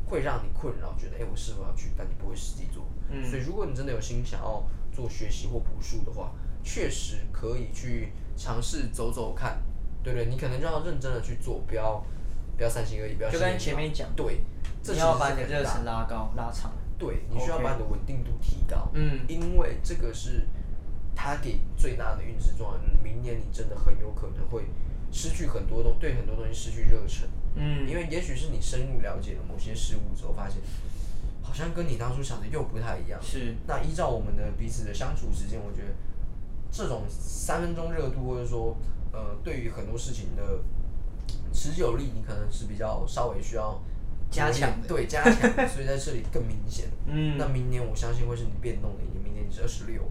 会让你困扰，觉得哎、我是否要去，但你不会实际做。嗯所以如果你真的有心想要做学习或补数的话，确实可以去尝试走走看，对不对？你可能就要认真的去做，不要不要三心二意，不要就跟前面讲对，这要把你的热忱拉高拉长。对，你需要把你的稳定度提高，嗯因为这个是它给最大的运势状态，就是明年你真的很有可能会失去很多东，对很多东西失去热忱，嗯。因为也许是你深入了解了某些事物之后，发现好像跟你当初想的又不太一样。是。那依照我们的彼此的相处时间，我觉得这种三分钟热度，或者说呃，对于很多事情的持久力，你可能是比较稍微需要加强对加强，所以在这里更明显。(laughs) 嗯。那明年我相信会是你变动的一年，明年你是二十六，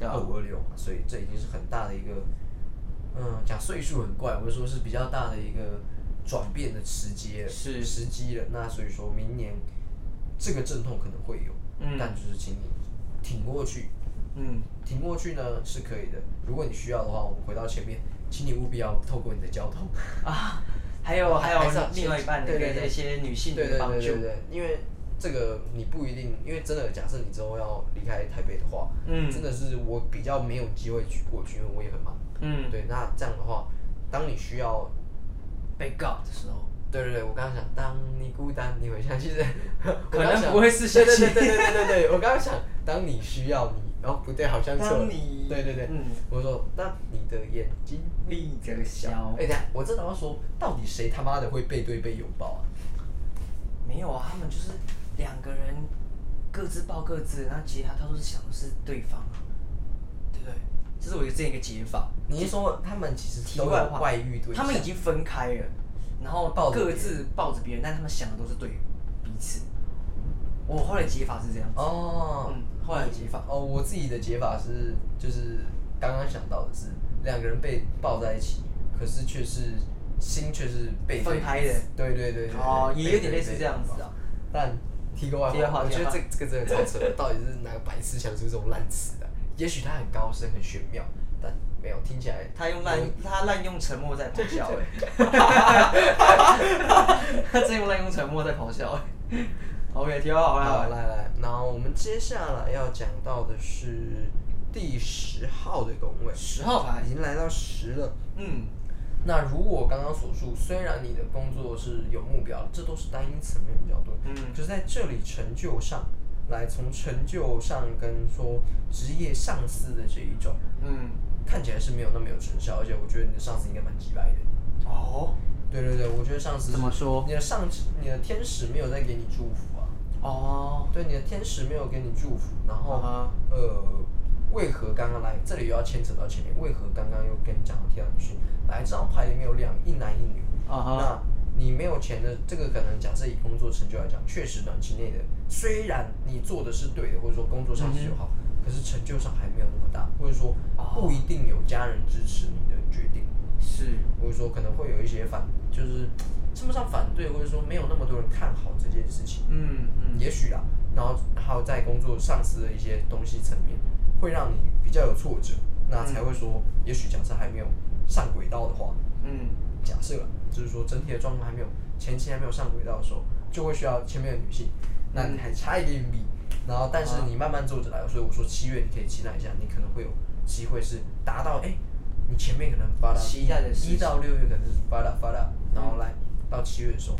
二五二六嘛，所以这已经是很大的一个，嗯，讲岁数很怪，或者说是比较大的一个转变的时机了，是时机了。那所以说明年这个阵痛可能会有，嗯但就是请你挺过去，嗯挺过去呢是可以的。如果你需要的话，我们回到前面，请你务必要透过你的交通。啊，还有还有另外一半的对对对一些女性对对的帮助对对。对，因为这个你不一定，因为真的假设你之后要离开台北的话，嗯真的是我比较没有机会去过去，因为我也很忙。嗯，对，那这样的话，当你需要，被告的时候，对对对，我刚刚想，当你孤单，你会想，其实可能不会是对对对对对对对，我刚刚想，当你需要你，哦不对，好像错了当你对对对，嗯我说当你的眼睛立着笑哎、，等下，我真的要说，到底谁他妈的会背对背拥抱啊？没有啊，他们就是两个人各自抱各自，那其他他都是想的是对方啊，对不对？这是我这样一个解法。你是说他们其实都有题外，外遇对象？他们已经分开了，然后各自抱着别人，但他们想的都是对彼此。我后来解法是这样子，哦，嗯后来解法哦，我自己的解法是，就是刚刚想到的是，两个人被抱在一起，可是却是心却是被分开的对对对哦，也有点类似这样子啊。但题外话我觉得这这个真的超扯的，到底是哪个白痴想出这种烂词的？也许他很高深很玄妙，但没有听起来他用滥他滥用沉默在咆哮哎 (laughs) (laughs) 他真用滥用沉默在咆哮哎。OK，题外话，好，好来来，然后我们接下来要讲到的是第十号的宫位，十号牌已经来到十了。嗯，那如我刚刚所述，虽然你的工作是有目标，这都是单一层面比较多，嗯。就是在这里成就上，来从成就上跟说职业上司的这一种，嗯，看起来是没有那么有成效，而且我觉得你的上司应该蛮鸡掰的。哦，对对对，我觉得上司怎么说？你的上你的天使没有在给你祝福啊，哦，对，你的天使没有给你祝福，然后、呃，为何刚刚来？这里又要牵扯到前面？为何刚刚又跟你讲到提到女性？来，这张牌里面有两一男一女，啊哈，那你没有钱的，这个可能假设以工作成就来讲，确实短期内的，虽然你做的是对的，或者说工作上是有好，可是成就上还没有那么大，或者说不一定有家人支持你的决定，是，或者说可能会有一些反，就是称不上反对，或者说没有那么多人看好这件事情。嗯嗯，也许啦，然后还有在工作上司的一些东西层面，会让你比较有挫折，那才会说，也许假设还没有上轨道的话，嗯，假设就是说整体的状况还没有前期还没有上轨道的时候，就会需要前面的女性，那你还差一个硬币，然后但是你慢慢做着来，所以我说七月你可以期待一下，你可能会有机会是达到哎、你前面可能发到期待的一到六月可能是发到发到，然后来到七月的时候，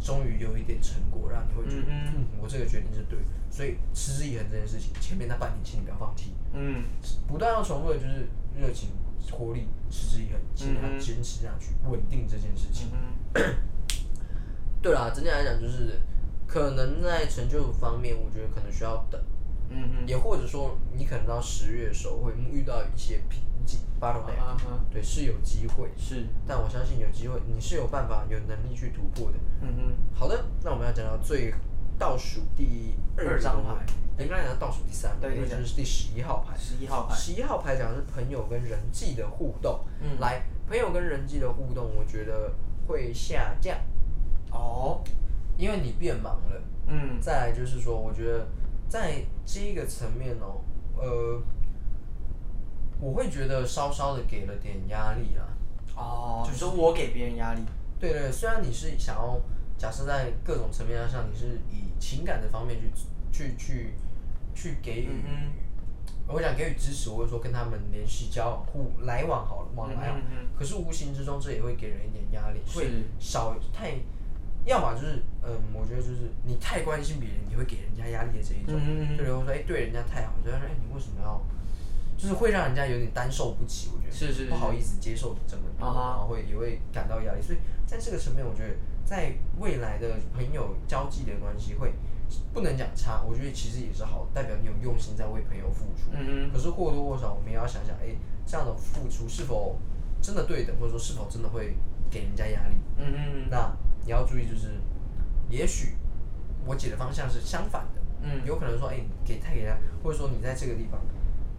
终于有一点成果，让你会觉得，嗯嗯，我这个决定是对的。所以持之以恒这件事情，前面那半年，请你不要放弃，嗯不断要重复的就是热情、活力、持之以恒，请你要嗯坚持下去，稳定这件事情。嗯 (clears throat) 对啦，整体来讲就是，可能在成就方面，我觉得可能需要等，嗯嗯。也或者说你可能到十月的时候会遇到一些瓶颈嗯 bottleneck，、啊哈对，是有机会，是。但我相信有机会，你是有办法、有能力去突破的。嗯嗯。好的，那我们要讲到最倒数第二二张牌，应该讲到倒数第三，对因为这是第十一号牌。十一号牌。十一号牌讲的是朋友跟人际的互动。嗯。来，朋友跟人际的互动，我觉得会下降，哦。因为你变忙了。嗯。再来就是说，我觉得在这一个层面哦，呃，我会觉得稍稍的给了点压力啦。哦，就是我给别人压力，对对，虽然你是想要假设在各种层面上，你是以情感的方面去去去去给予，嗯我想给予支持，或者说跟他们联系交往互来往好了，往来啊。嗯嗯可是无形之中，这也会给人一点压力，会少太，要么就是嗯，我觉得就是你太关心别人，你会给人家压力的这一种。嗯嗯嗯就比如说，哎、对人家太好，就说，哎、你为什么要？就是会让人家有点担受不起，我觉得是是是不好意思接受你这么多，然后会也会感到压力。所以在这个层面，我觉得在未来的朋友交际的关系会不能讲差，我觉得其实也是好，代表你有用心在为朋友付出。嗯可是或多或少，我们也要想想，哎、这样的付出是否真的对等，或者说是否真的会给人家压力？嗯嗯那你要注意，就是也许我解的方向是相反的，嗯有可能说，哎、你给太给他，或者说你在这个地方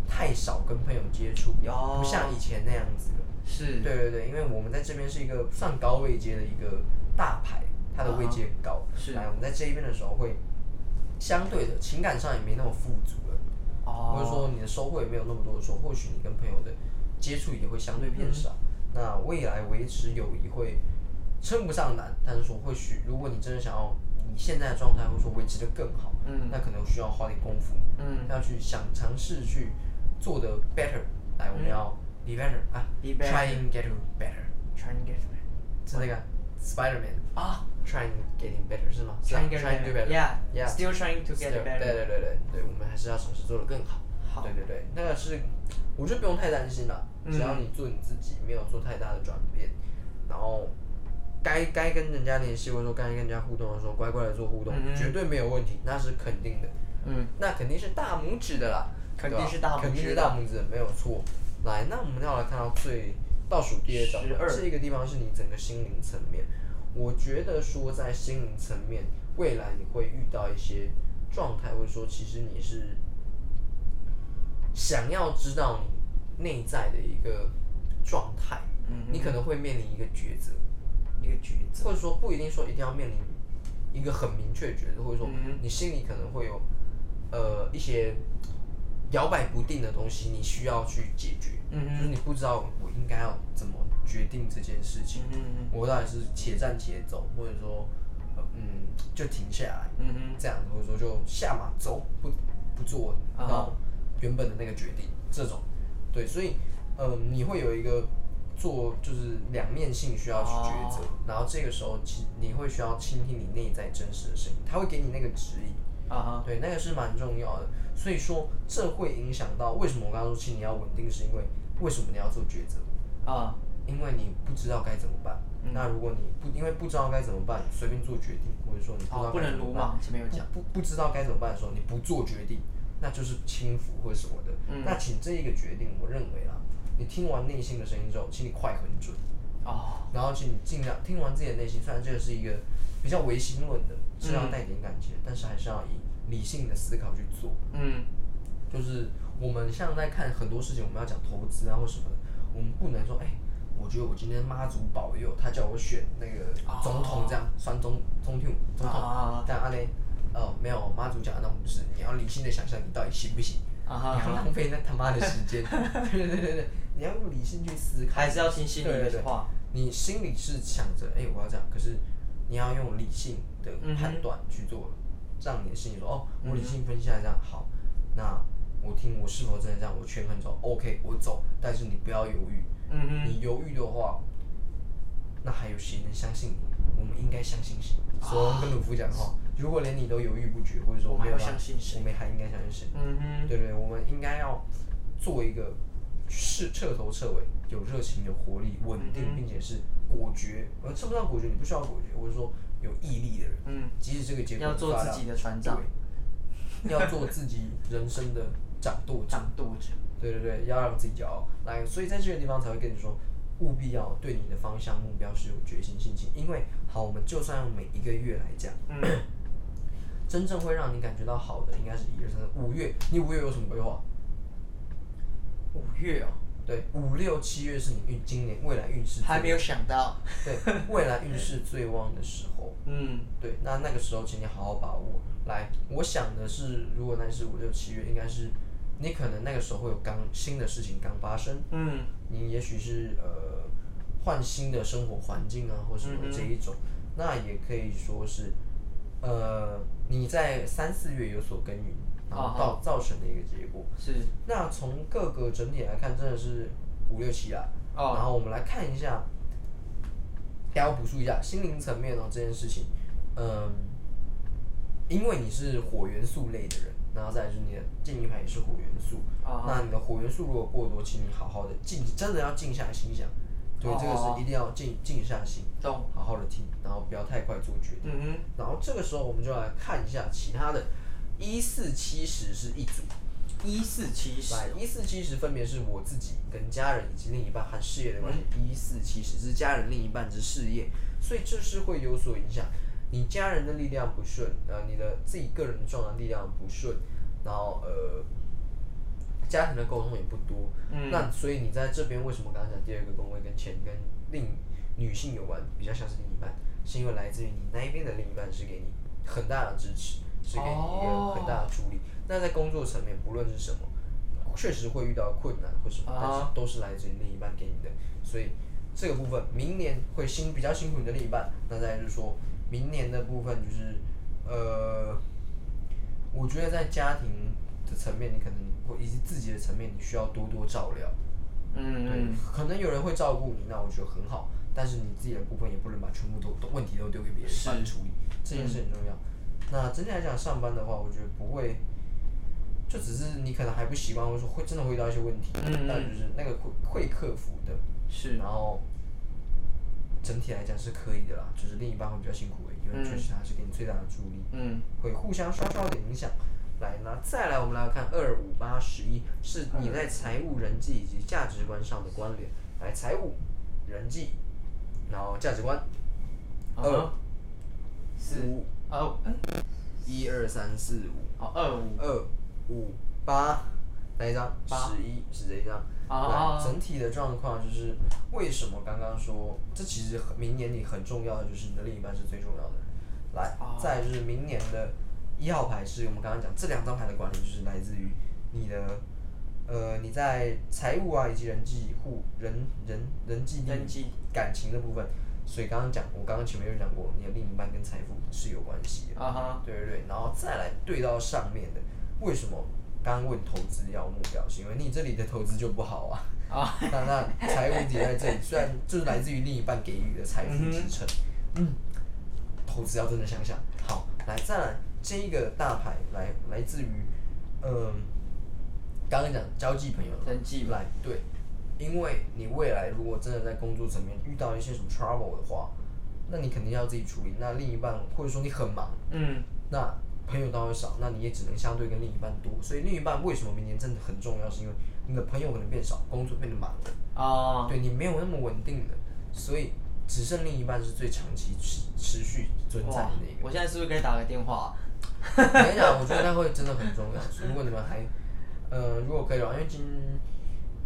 太少跟朋友接触，有不像以前那样子了。是，对对对，因为我们在这边是一个算高位阶的一个大牌，它的位阶很高。是来，我们在这一边的时候会相对的情感上也没那么富足了。哦，或者说你的收获也没有那么多的时候，或许你跟朋友的接触也会相对变少。那未来维持友谊会称不上难，但是说或许如果你真的想要你现在的状态，或者说维持的更好，嗯那可能需要花点功夫，嗯要去想尝试去做的 better。来，我们要 be better 啊 Be better trying get better，trying get 是那个 Spider-Man 啊 trying getting better 是吗 trying get trying to better better。yeah Yeah still trying to get better 对对对对对，我们还是要尝试做的更好。好对对对，那个是，我觉得不用太担心了，嗯只要你做你自己，没有做太大的转变，然后该该跟人家联系或者说该跟人家互动的时候，乖乖的做互动，嗯绝对没有问题，那是肯定的，嗯。那肯定是大拇指的啦，肯定是大拇指的。肯定是大拇指，没有错。来，那我们要来看到最倒数第二张牌，12这个地方是你整个心灵层面。我觉得说在心灵层面，未来你会遇到一些状态，或者说其实你是想要知道你内在的一个状态，嗯你可能会面临一个抉择，一个抉择，或者说不一定说一定要面临一个很明确的抉择，或者说嗯。你心里可能会有呃一些摇摆不定的东西，你需要去解决，嗯哼。就是你不知道我应该要怎么决定这件事情，嗯嗯我到底是且战且走，或者说呃嗯就停下来，嗯哼。这样，或者说就下马走，不不做啊到原本的那个决定，这种，对，所以呃你会有一个做就是两面性需要去抉择，然后这个时候其你会需要倾听你内在真实的声音，他会给你那个指引，啊哈对，那个是蛮重要的。所以说这会影响到为什么我刚刚说请你要稳定，是因为为什么你要做抉择？啊因为你不知道该怎么办。嗯那如果你不因为不知道该怎么办，随便做决定，或者说你不知道哦不该怎么办能鲁莽，前面有讲，不不不知道该怎么办的时候，你不做决定，那就是轻浮或者什么的。嗯那请这一个决定，我认为啊，你听完内心的声音之后，请你快很准，哦。然后请你尽量听完自己的内心。虽然这个是一个比较唯心论的，是要带点感情的，但是还是要以理性的思考去做。嗯。就是我们像在看很多事情，我们要讲投资啊或什么的，我们不能说，哎、我觉得我今天妈祖保佑，他叫我选那个总统这样，算总总统。总统啊，但安呢，呃，没有妈祖讲的那种不是，你要理性的想象你到底行不行，啊你要，浪费那他妈的时间，(laughs) 对对对对，你要用理性去思考，还是要听心里对对对的话，你心里是想着，哎、我要这样，可是你要用理性的判断去做，让你的心里说，哦，我理性分析下来这样好，那我听我是否真的这样，我权衡走，OK，我走，但是你不要犹豫，你犹豫的话，那还有谁能相信你？我们应该相信谁？索隆跟鲁夫讲话，如果连你都犹豫不决，或者说我们还要相信谁我们还应该相信谁？嗯哼，对对，我们应该要做一个是彻头彻尾有热情、有活力、稳定，嗯并且是果决。呃，称不上果决，你不需要果决，或者说有毅力的人。嗯，即使这个结果要做自己的船长，(laughs) 要做自己人生的掌舵者。掌舵者。对对对，要让自己骄傲。来，所以在这个地方才会跟你说，务必要对你的方向目标是有决心信心。因为好，我们就算用每一个月来讲，嗯，(coughs) 真正会让你感觉到好的，应该是一二三四五月。你五月有什么规划？五月哦，对，五六七月是你运今年未来运势还没有想到。对未来运势最旺的时候。(laughs) 嗯，对，那那个时候请你好好把握。来，我想的是，如果那是五六七月，应该是你可能那个时候会有刚新的事情刚发生，嗯，你也许是呃换新的生活环境啊，或什么这一种，那也可以说是呃你在三四月有所耕耘，然后造造成的一个结果。是。那从各个整体来看，真的是五六七啦。哦然后我们来看一下，还要补述一下心灵层面哦这件事情，嗯，因为你是火元素类的人，然后再来就是你的建议牌也是火元素，啊那你的火元素如果过多，请你好好的静，真的要静下心想，对，这个哦是一定要静静下心，懂。好好的听，然后不要太快做决定。嗯然后这个时候我们就来看一下其他的，一四七十是一组，一四七十。一四七十分别是我自己跟家人以及另一半和事业的关系。一四七十是家人、另一半之事业，所以这是会有所影响。你家人的力量不顺，呃，你的自己个人状态力量不顺，然后呃，家庭的沟通也不多。嗯那所以你在这边为什么刚刚讲第二个宫位跟钱跟另女性有关，比较像是另一半，是因为来自于你那一边的另一半是给你很大的支持，是给你一个很大的助力。那在工作层面，不论是什么，确实会遇到困难或什么，但是都是来自于另一半给你的。所以这个部分，明年会辛比较辛苦你的另一半。那再来就是说，明年的部分就是，呃，我觉得在家庭的层面，你可能或以及自己的层面，你需要多多照料。嗯对，可能有人会照顾你，那我觉得很好。但是你自己的部分也不能把全部都都问题都丢给别人处理，这件事很重要。那整体来讲，上班的话，我觉得不会，就只是你可能还不习惯，或者说会真的会遇到一些问题，嗯但就是那个会会克服的。是。然后整体来讲是可以的啦，就是另一半会比较辛苦而已，因为确实他是给你最大的助力。嗯，会互相稍稍的影响。来，那再来我们来看二五八十一，是你在财务、人际以及价值观上的关联。来，财务、人际，然后价值观，二二四。五。哦，哎，一二三四五。好二五。二五八，哪一张？八。十一是这一张。啊。来，整体的状况就是为什么刚刚说，这其实很明年你很重要的就是你的另一半是最重要的人。来，再来就是明年的一号牌是我们刚刚讲这两张牌的管理，就是来自于你的呃你在财务啊以及人际互人人人际人际感情的部分。所以刚刚讲，我刚刚前面有讲过，你的另一半跟财富是有关系的。啊哈，对对对，然后再来对到上面的，为什么刚刚问投资要目标，是因为你这里的投资就不好啊。啊，(laughs) 那那财务也在这里，虽然就是来自于另一半给予的财富支撑，嗯，投资要真的想想。好，来再来这一个大牌，来来自于，嗯，刚刚讲交际朋友人际来对，因为你未来如果真的在工作层面遇到一些什么 trouble 的话，那你肯定要自己处理。那另一半或者说你很忙，嗯，那朋友当然少，那你也只能相对跟另一半多。所以另一半为什么明年真的很重要，是因为你的朋友可能变少，工作变得忙了，啊，对你没有那么稳定了，所以只剩另一半是最长期持持续存在的哇那个。我现在是不是可以打个电话？我跟你讲，我觉得那会真的很重要。如果你们还，呃，如果可以的话，因为今，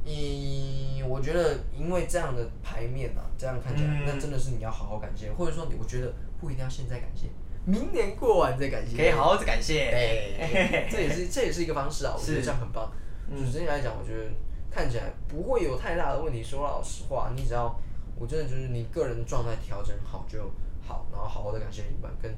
一，我觉得因为这样的牌面啊，这样看起来，嗯那真的是你要好好感谢，或者说你，我觉得不一定要现在感谢，明年过完再感谢。可以好好的感谢。对，这也是 (laughs) 这也是一个方式啊，我觉得是这样很棒。就是整体来讲，我觉得看起来不会有太大的问题。说老实话，你只要我真的就是你个人的状态调整好就好，然后好好的感谢另一半，跟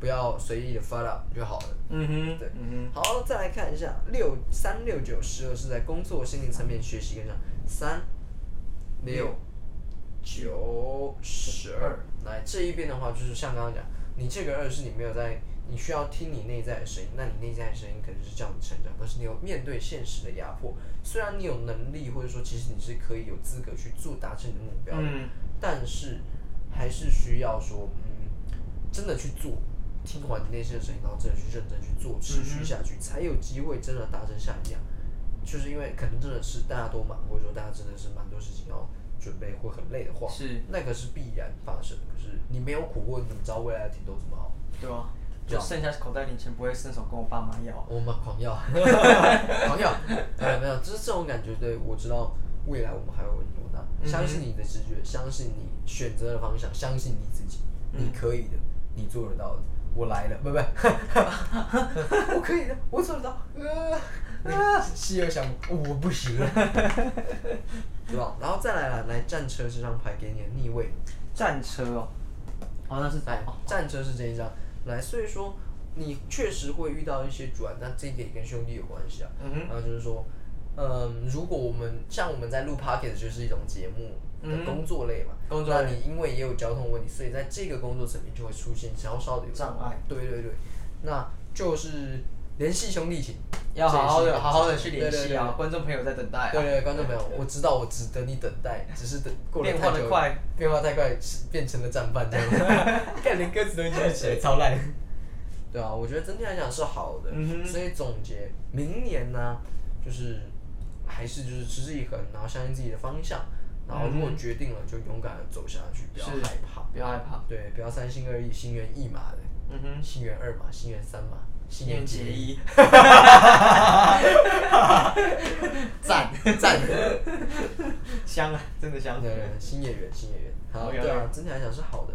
不要随意的发了就好了。嗯哼，对嗯哼好，再来看一下六三六九十二是在工作心灵层面学习跟上三六九、十二。来这一边的话，就是像刚刚讲，你这个二是你没有在，你需要听你内在的声音，那你内在的声音可能是叫你成长，可是你有面对现实的压迫。虽然你有能力，或者说其实你是可以有资格去做达成你的目标的，嗯但是还是需要说，嗯，真的去做，听完你内心的声音，然后真的去认真去做，持续下去，才有机会真的达成下一样。就是因为可能真的是大家都忙，或者说大家真的是蛮多事情要准备，会很累的话，是那个是必然发生的。可是你没有苦过，你怎么知道未来的甜头怎么好？对啊，就剩下口袋零钱不会伸手跟我爸妈要。我们狂要，(laughs) 狂要，呃，没有，就是这种感觉。对我知道未来我们还有很多，的相信你的直觉，相信你选择的方向，相信你自己，你可以的，你做得到的。我来了，不不，(laughs) 我可以的，我做得到。呃，啊，(laughs) 西尔想我不行了，(laughs) 对吧？然后再来了，来战车这张牌给你的逆位，战车哦，哦那是哎，战车是这一张，来，所以说你确实会遇到一些阻碍，那这一点也跟兄弟有关系啊。嗯哼。然后就是说，嗯，如果我们像我们在录 p o c k e t 就是一种节目的工作类嘛，嗯工作类。那你因为也有交通问题，所以在这个工作层面就会出现稍稍的有障碍。对对对，那就是联系兄弟情，要好好的好好的去联系啊，观众朋友在等待啊。对对对，观众朋友，我知道我值得你等待，只是等过了变太久，化得快，变化太快，变成了战犯这样，(laughs) 看连歌词都记不起来，(laughs) 超烂。对啊，我觉得整体来讲是好的，嗯所以总结明年呢，就是还是就是持之以恒，然后相信自己的方向，然后如果决定了就勇敢的走下去，不要害怕，不要害怕。对，不要三心二意，心猿意马的，嗯哼，心猿二马，心猿三马，心念猿结结衣，(laughs) 赞 (laughs) 赞。香啊，真的香。对对，对新演员，新演员，好对啊，整体来讲是好的。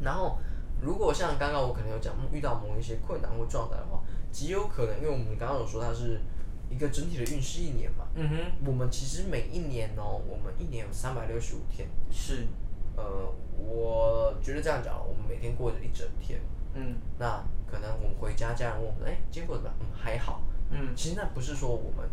然后，如果像刚刚我可能有讲遇到某一些困难或状态的话，极有可能，因为我们刚刚有说它是一个整体的运势一年嘛，嗯哼，我们其实每一年哦，我们一年有三百六十五天，是，呃，我觉得这样讲，我们每天过着一整天，嗯。那可能我们回家，家人问我们，哎，今天过得怎么样？嗯，还好。嗯，其实那不是说我们，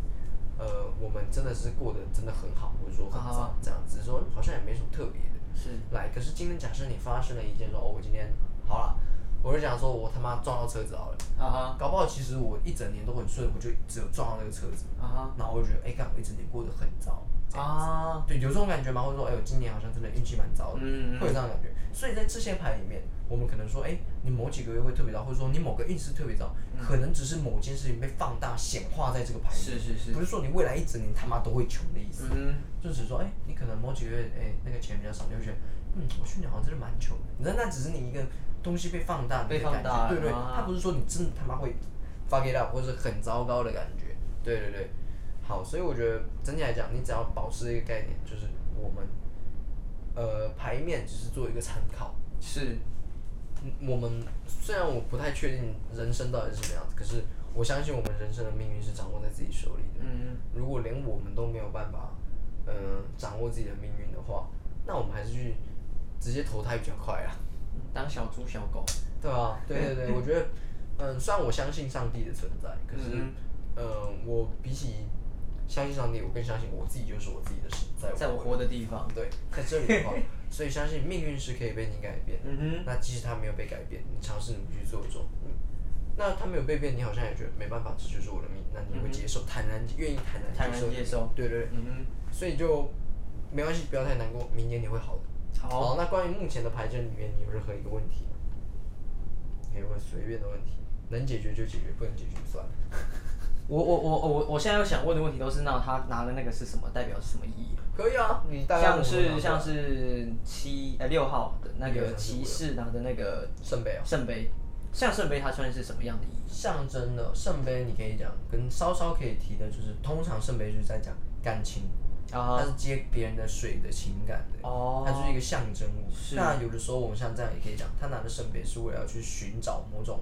呃，我们真的是过得真的很好，或者说很啊糟这样子，只是说嗯好像也没什么特别的。是，来，可是今天假设你发生了一件说，哦，我今天好了，我就想说我他妈撞到车子好了，啊哈，搞不好其实我一整年都很顺，我就只有撞到那个车子，啊哈，然后我就觉得，哎、干我一整年过得很糟。啊，对，有这种感觉吗？或者说，哎、我今年好像真的运气蛮糟的，嗯嗯会有这样的感觉。所以在这些牌里面，我们可能说，哎、你某几个月会特别糟，或者说你某个运势特别糟，可能只是某件事情被放大显化在这个牌里面，是是是不是说你未来一整年他妈都会穷的意思。嗯就只是说，哎、你可能某几个月，哎、那个钱比较少，你会觉得，嗯，我去年好像真的蛮穷的。你知道，那只是你一个东西被放大被放大对对，啊它不是说你真的他妈会 fuck it up 或者是很糟糕的感觉，对对对。好，所以我觉得整体来讲，你只要保持一个概念，就是我们，呃，牌面只是做一个参考。是，嗯我们虽然我不太确定人生到底是什么样子，可是我相信我们人生的命运是掌握在自己手里的。嗯如果连我们都没有办法，呃，掌握自己的命运的话，那我们还是去直接投胎比较快啊，当小猪小狗，对啊，对对对，我觉得，嗯，虽然我相信上帝的存在，可是，嗯呃，我比起相信上帝，我更相信我自己就是我自己的神，在在我活的地方。对，在这里的话，所以相信命运是可以被你改变的。嗯哼，那即使它没有被改变，你尝试努力去做做，嗯，那它没有被变，你好像也觉得没办法，这就是我的命，那你会接受，坦然愿意坦然坦然接受，接受。对对对，嗯所以就没关系，不要太难过，明年你会好的。哼，好，那关于目前的牌阵里面，你有任何一个问题吗？可以问随便的问题，能解决就解决，不能解决就算了。我我我我我现在有想问的问题都是，那他拿的那个是什么？代表是什么意义？可以啊，你大概像是像是七呃六号的那个骑士拿的那个圣杯啊，圣杯，像圣杯它算是什么样的意义？象征的圣杯，你可以讲跟稍稍可以提的，就是通常圣杯就是在讲感情，啊它是接别人的水的情感的，哦它就是一个象征物。是那有的时候我们像这样也可以讲，他拿着圣杯是为了要去寻找某种，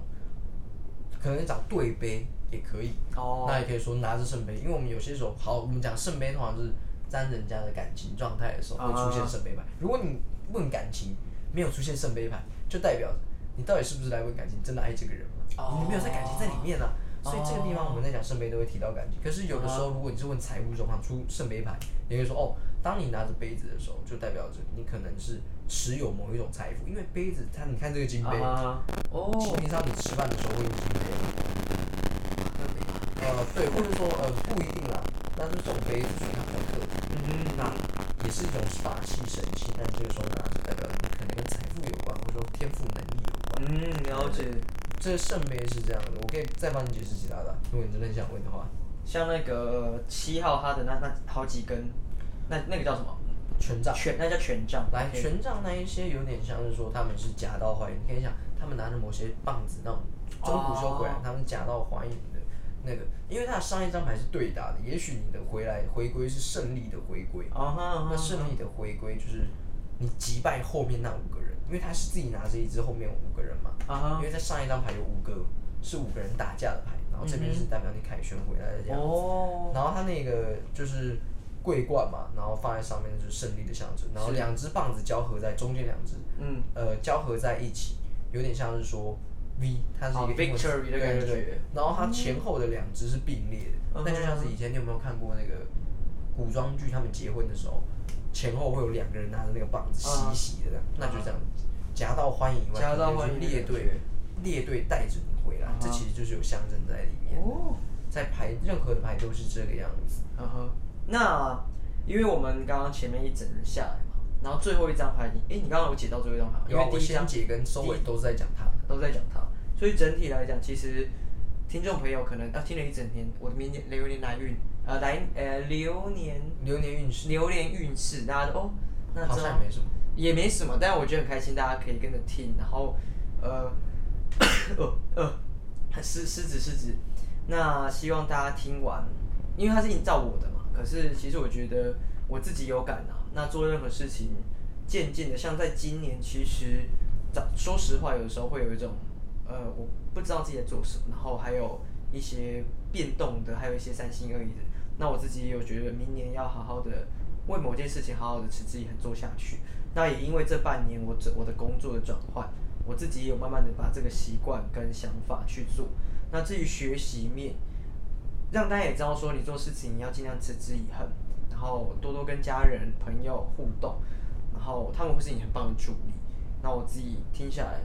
可能找对杯也可以。哦那也可以说拿着圣杯，因为我们有些时候，好，我们讲圣杯通常就是沾人家的感情状态的时候会出现圣杯牌。如果你问感情没有出现圣杯牌，就代表着你到底是不是来问感情，真的爱这个人吗？哦你没有在感情在里面啊。所以这个地方我们在讲圣杯都会提到感情，可是有的时候如果你是问财务状况出圣杯牌，你会说哦，当你拿着杯子的时候，就代表着你可能是持有某一种财富，因为杯子它，你看这个金杯，啊，哦，平常你吃饭的时候会用金杯，呃，对，或者说呃不一定啦，但是这种杯子所以它比较特别，嗯，那也是一种法器神器，但这个时候拿着代表你可能跟财富有关，或者说天赋能力有关。嗯，了解。这个圣杯是这样的，我可以再帮你解释其他的，如果你真的很想问的话。像那个七号，他的那那好几根，那那个叫什么？权杖。权，那叫权杖。来，权杖那一些有点像是说他们是假道欢迎，你可以想他们拿着某些棒子那种中古时候回来，哦他们假道欢迎的那个，因为他的上一张牌是对打的，也许你的回来回归是胜利的回归，那胜利的回归就是你击败后面那五个人，因为他是自己拿着一支，后面有五个人嘛，因为在上一张牌有五个是五个人打架的牌，然后这边是代表你凯旋回来的这样子。哦，然后他那个就是桂冠嘛，然后放在上面就是胜利的象征，然后两只棒子交合在中间两只，嗯，呃，交合在一起，有点像是说 V，它是一个哦英文字 victory 的对感对。对觉。然后它前后的两只是并列的，嗯。那就像是以前你有没有看过那个古装剧，他们结婚的时候，前后会有两个人拿着那个棒子洗洗的这样，那就这样，夹道欢迎以外，夹道欢迎列队列队带着你回来，这其实就是有象征在里面。哦，在牌任何的牌都是这个样子。嗯哼，那因为我们刚刚前面一整轮下来嘛，然后最后一张牌，你哎，你刚刚有解到最后一张牌？因为第一张解跟收尾都是在讲它。都在讲它，所以整体来讲，其实听众朋友可能啊听了一整天，我的明年流年来运，呃来呃流年流年运势流年运势，大家都哦，那好像也没什么。也没什么，但我觉得很开心，大家可以跟着听，然后呃 (coughs) 呃呃，狮狮子狮子，那希望大家听完，因为它是营造我的嘛，可是其实我觉得我自己有感啊，那做任何事情，渐渐的，像在今年，其实早说实话，有的时候会有一种呃，我不知道自己在做什么，然后还有一些变动的，还有一些三心二意的。那我自己也有觉得明年要好好的为某件事情好好的持之以恒做下去。那也因为这半年我这我的工作的转换，我自己也有慢慢的把这个习惯跟想法去做。那至于学习面，让大家也知道说，你做事情你要尽量持之以恒，然后多多跟家人朋友互动，然后他们会是你很棒的助力。那我自己听下来，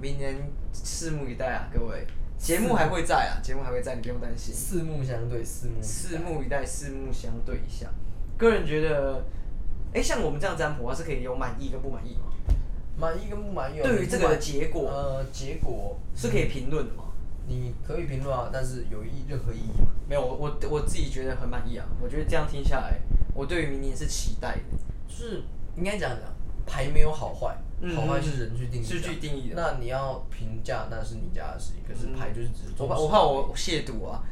明年拭目以待啊，各位。节目还会在啊，节目还会在，你不用担心。四目相对，四目四目以待，四目相对一下。个人觉得，哎、像我们这样占卜啊，是可以有满意跟不满意吗？满意跟不满意哦。对于这个结果呃，结果是可以评论的吗？你可以评论啊，但是有意任何意义吗？没有，我我我自己觉得很满意啊。我觉得这样听下来，我对于明年是期待的。就是应该讲讲，牌没有好坏，嗯好坏是人去定义的，是去定义的那你要评价，那是你家的事情。可是牌就是只是我怕我怕我亵渎啊。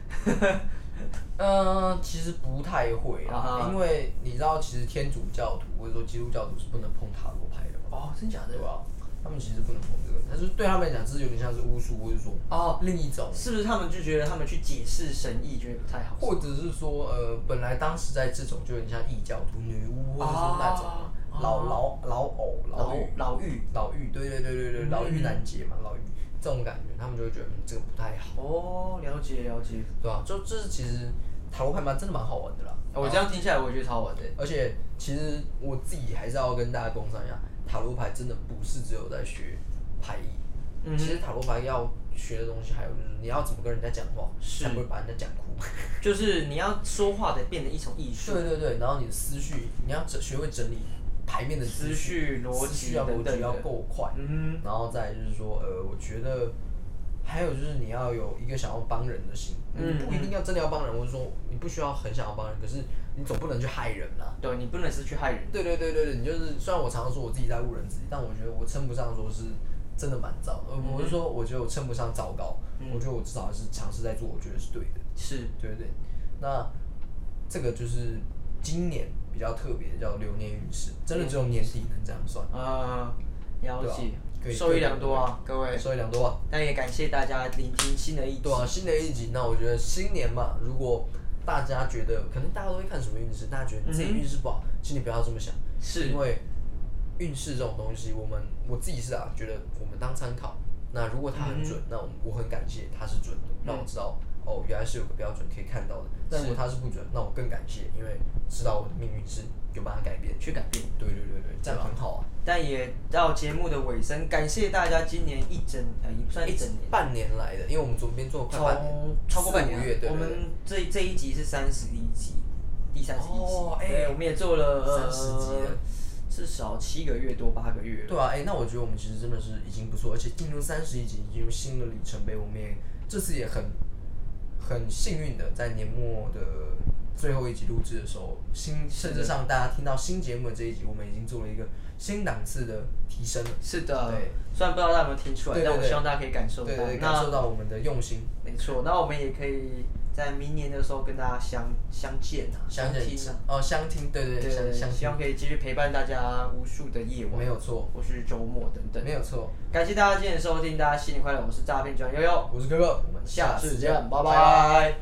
嗯，(laughs) 其实不太会啊啦，哈因为你知道，其实天主教徒或者说基督教徒是不能碰塔罗牌的，哦，真假的对？吧？他们其实不能碰这个，但是对他们来讲，这是有点像是巫术，或者说哦，另一种，是不是他们就觉得他们去解释神意，觉得不太好？或者是说，呃，本来当时在这种就有点像异教徒、女巫，或者说那种哦老老老偶、老妪、老玉老玉，对对对对对，嗯老玉难解嘛，老玉这种感觉，他们就会觉得嗯这个不太好，哦，了解了解。对吧？就这是其实塔罗牌蛮真的蛮好玩的啦。我这样听下来，我觉得超好玩的。而且其实我自己还是要跟大家共商一下，塔罗牌真的不是只有在学牌意，嗯其实塔罗牌要学的东西还有就是你要怎么跟人家讲话，是才不会把人家讲哭。就是你要说话的变成一种艺术。对对对，然后你的思绪你要整学会整理牌面的思绪逻辑要逻辑要够快，嗯然后再就是说，呃，我觉得还有就是你要有一个想要帮人的心，嗯你不一定要真的要帮人，或者说你不需要很想要帮人，可是你总不能去害人啦。对你不能是去害人。对对对对对，你就是虽然我常常说我自己在误人子弟，但我觉得我称不上说是真的蛮糟的。呃我是说，我觉得我称不上糟糕，我觉得我至少还是尝试在做，我觉得是对的，是，对对对？那这个就是今年比较特别的，叫流年运势，真的只有年底能这样算，呃，了解，可以受益良多啊，各位。受益良多啊。但也感谢大家聆听新的一集对。啊，新的一集，那我觉得新年嘛，如果大家觉得可能大家都会看什么运势，大家觉得自己运势不好，其实你不要这么想，是因为运势这种东西，我们我自己是啊，觉得我们当参考。那如果它很准，那我我很感谢它是准的，让我知道哦，原来是有个标准可以看到的。但如果它是不准，那我更感谢，因为知道我的命运是有办法改变。去改变。对对对对，这样很好啊。但也到节目的尾声，感谢大家今年一整呃也不算一整年，半年来的，因为我们左边做快半年，超过半年四五月，对我们这这一集是三十一集，第三十一集，哦哎对，我们也做了三十集了至少七个月多八个月了。对啊，哎、那我觉得我们其实真的是已经不错，而且进入三十一集，进入新的里程碑，我们也这次也很很幸运的在年末的最后一集录制的时候，新甚至上大家听到新节目的这一集，我们已经做了一个新档次的提升了。是的对，虽然不知道大家有没有听出来，但我希望大家可以感受到。感受到我们的用心。没错，那我们也可以在明年的时候跟大家相相见啊相听哦相听对对对想想希望可以继续陪伴大家无数的夜晚没有错。或是周末等等。没有错。感谢大家今天收听大家新年快乐我是诈骗专悠悠我是哥哥。我们下次见拜拜。